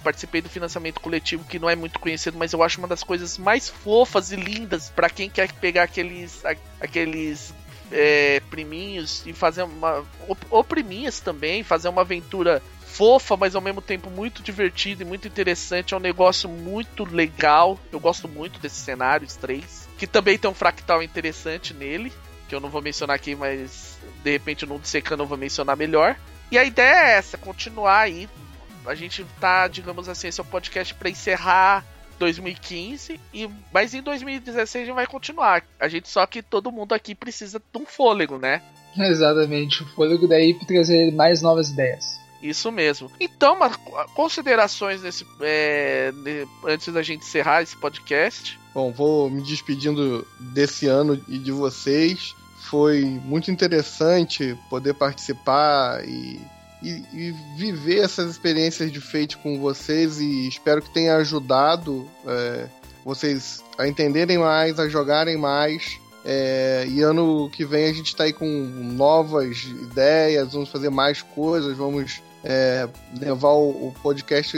participei do financiamento coletivo, que não é muito conhecido, mas eu acho uma das coisas mais fofas e lindas para quem quer pegar aqueles, aqueles é, priminhos e fazer uma. opriminhas também, fazer uma aventura fofa, mas ao mesmo tempo muito divertida e muito interessante. É um negócio muito legal. Eu gosto muito desse cenário, três. Que também tem um fractal interessante nele. Que eu não vou mencionar aqui, mas de repente no Dissecando eu vou mencionar melhor. E a ideia é essa, continuar aí. A gente tá, digamos assim, esse é o podcast para encerrar 2015 e mas em 2016 a gente vai continuar. A gente só que todo mundo aqui precisa de um fôlego, né? Exatamente, o fôlego daí para trazer mais novas ideias. Isso mesmo. Então, considerações nesse, é, antes da gente encerrar esse podcast. Bom, vou me despedindo desse ano e de vocês. Foi muito interessante poder participar e, e, e viver essas experiências de Fate com vocês e espero que tenha ajudado é, vocês a entenderem mais, a jogarem mais. É, e ano que vem a gente está aí com novas ideias, vamos fazer mais coisas, vamos é, levar o, o, podcast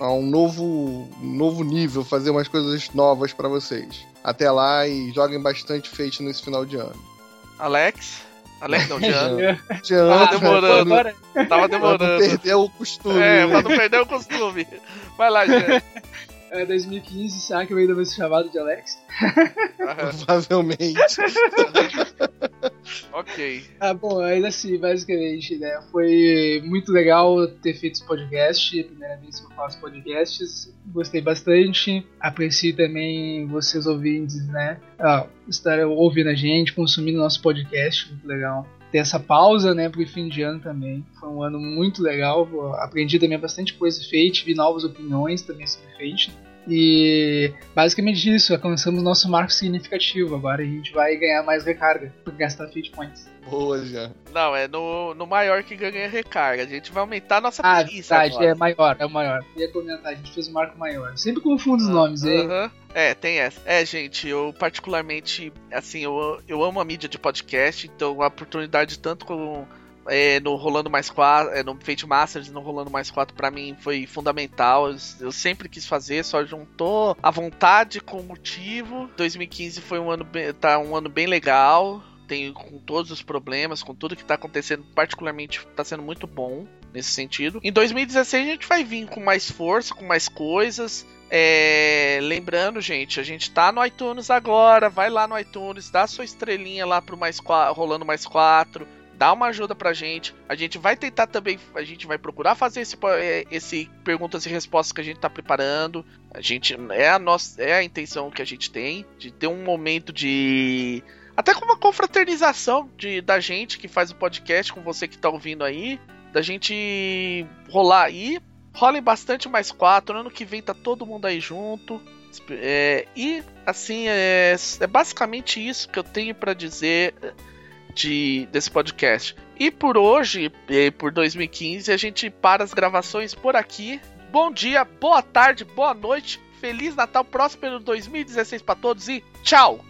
a um novo, novo nível, fazer umas coisas novas para vocês. Até lá e joguem bastante Fate nesse final de ano. Alex? Alex não, Jean. Jean, Tava demorando. não- Tava pra não demorando. perder o costume. É, pra não perder o costume. Vai lá, Jean. É 2015, será que eu ainda vou ser chamado de Alex? Provavelmente. ok. Ah, bom, ainda assim, basicamente, né? Foi muito legal ter feito esse podcast. Primeira vez que eu faço podcasts. Gostei bastante. Aprecio também vocês ouvintes, né? Ah, estar ouvindo a gente, consumindo nosso podcast. Muito legal. Ter essa pausa, né? Pro fim de ano também. Foi um ano muito legal. Aprendi também bastante coisa feita. Vi novas opiniões também sobre Fate. E basicamente isso, alcançamos nosso marco significativo. Agora a gente vai ganhar mais recarga por gastar Fate Points. Boa, Jean. Não, é no, no maior que ganha recarga. A gente vai aumentar a nossa Ah, agora. é maior, é o maior. Ia comentar, a gente fez um marco maior. Sempre confundo os nomes, hein? Aham. É, tem essa. É, gente, eu particularmente, assim, eu, eu amo a mídia de podcast, então a oportunidade tanto com. É, no Rolando Mais 4, é, no Fate Masters no Rolando Mais 4 pra mim foi fundamental. Eu, eu sempre quis fazer, só juntou a vontade com o motivo. 2015 foi um ano bem, tá um ano bem legal. Tem com todos os problemas, com tudo que tá acontecendo, particularmente tá sendo muito bom nesse sentido. Em 2016 a gente vai vir com mais força, com mais coisas. É, lembrando, gente, a gente tá no iTunes agora. Vai lá no iTunes, dá sua estrelinha lá pro mais rolando mais quatro. Dá uma ajuda pra gente. A gente vai tentar também. A gente vai procurar fazer esse, é, esse perguntas e respostas que a gente tá preparando. A gente é a nossa é a intenção que a gente tem de ter um momento de até com uma confraternização de, da gente que faz o podcast com você que tá ouvindo aí, da gente rolar aí. Rolem bastante mais quatro. Ano que vem tá todo mundo aí junto. É, e assim, é, é basicamente isso que eu tenho pra dizer de, desse podcast. E por hoje, eh, por 2015, a gente para as gravações por aqui. Bom dia, boa tarde, boa noite. Feliz Natal, próspero 2016 pra todos e tchau!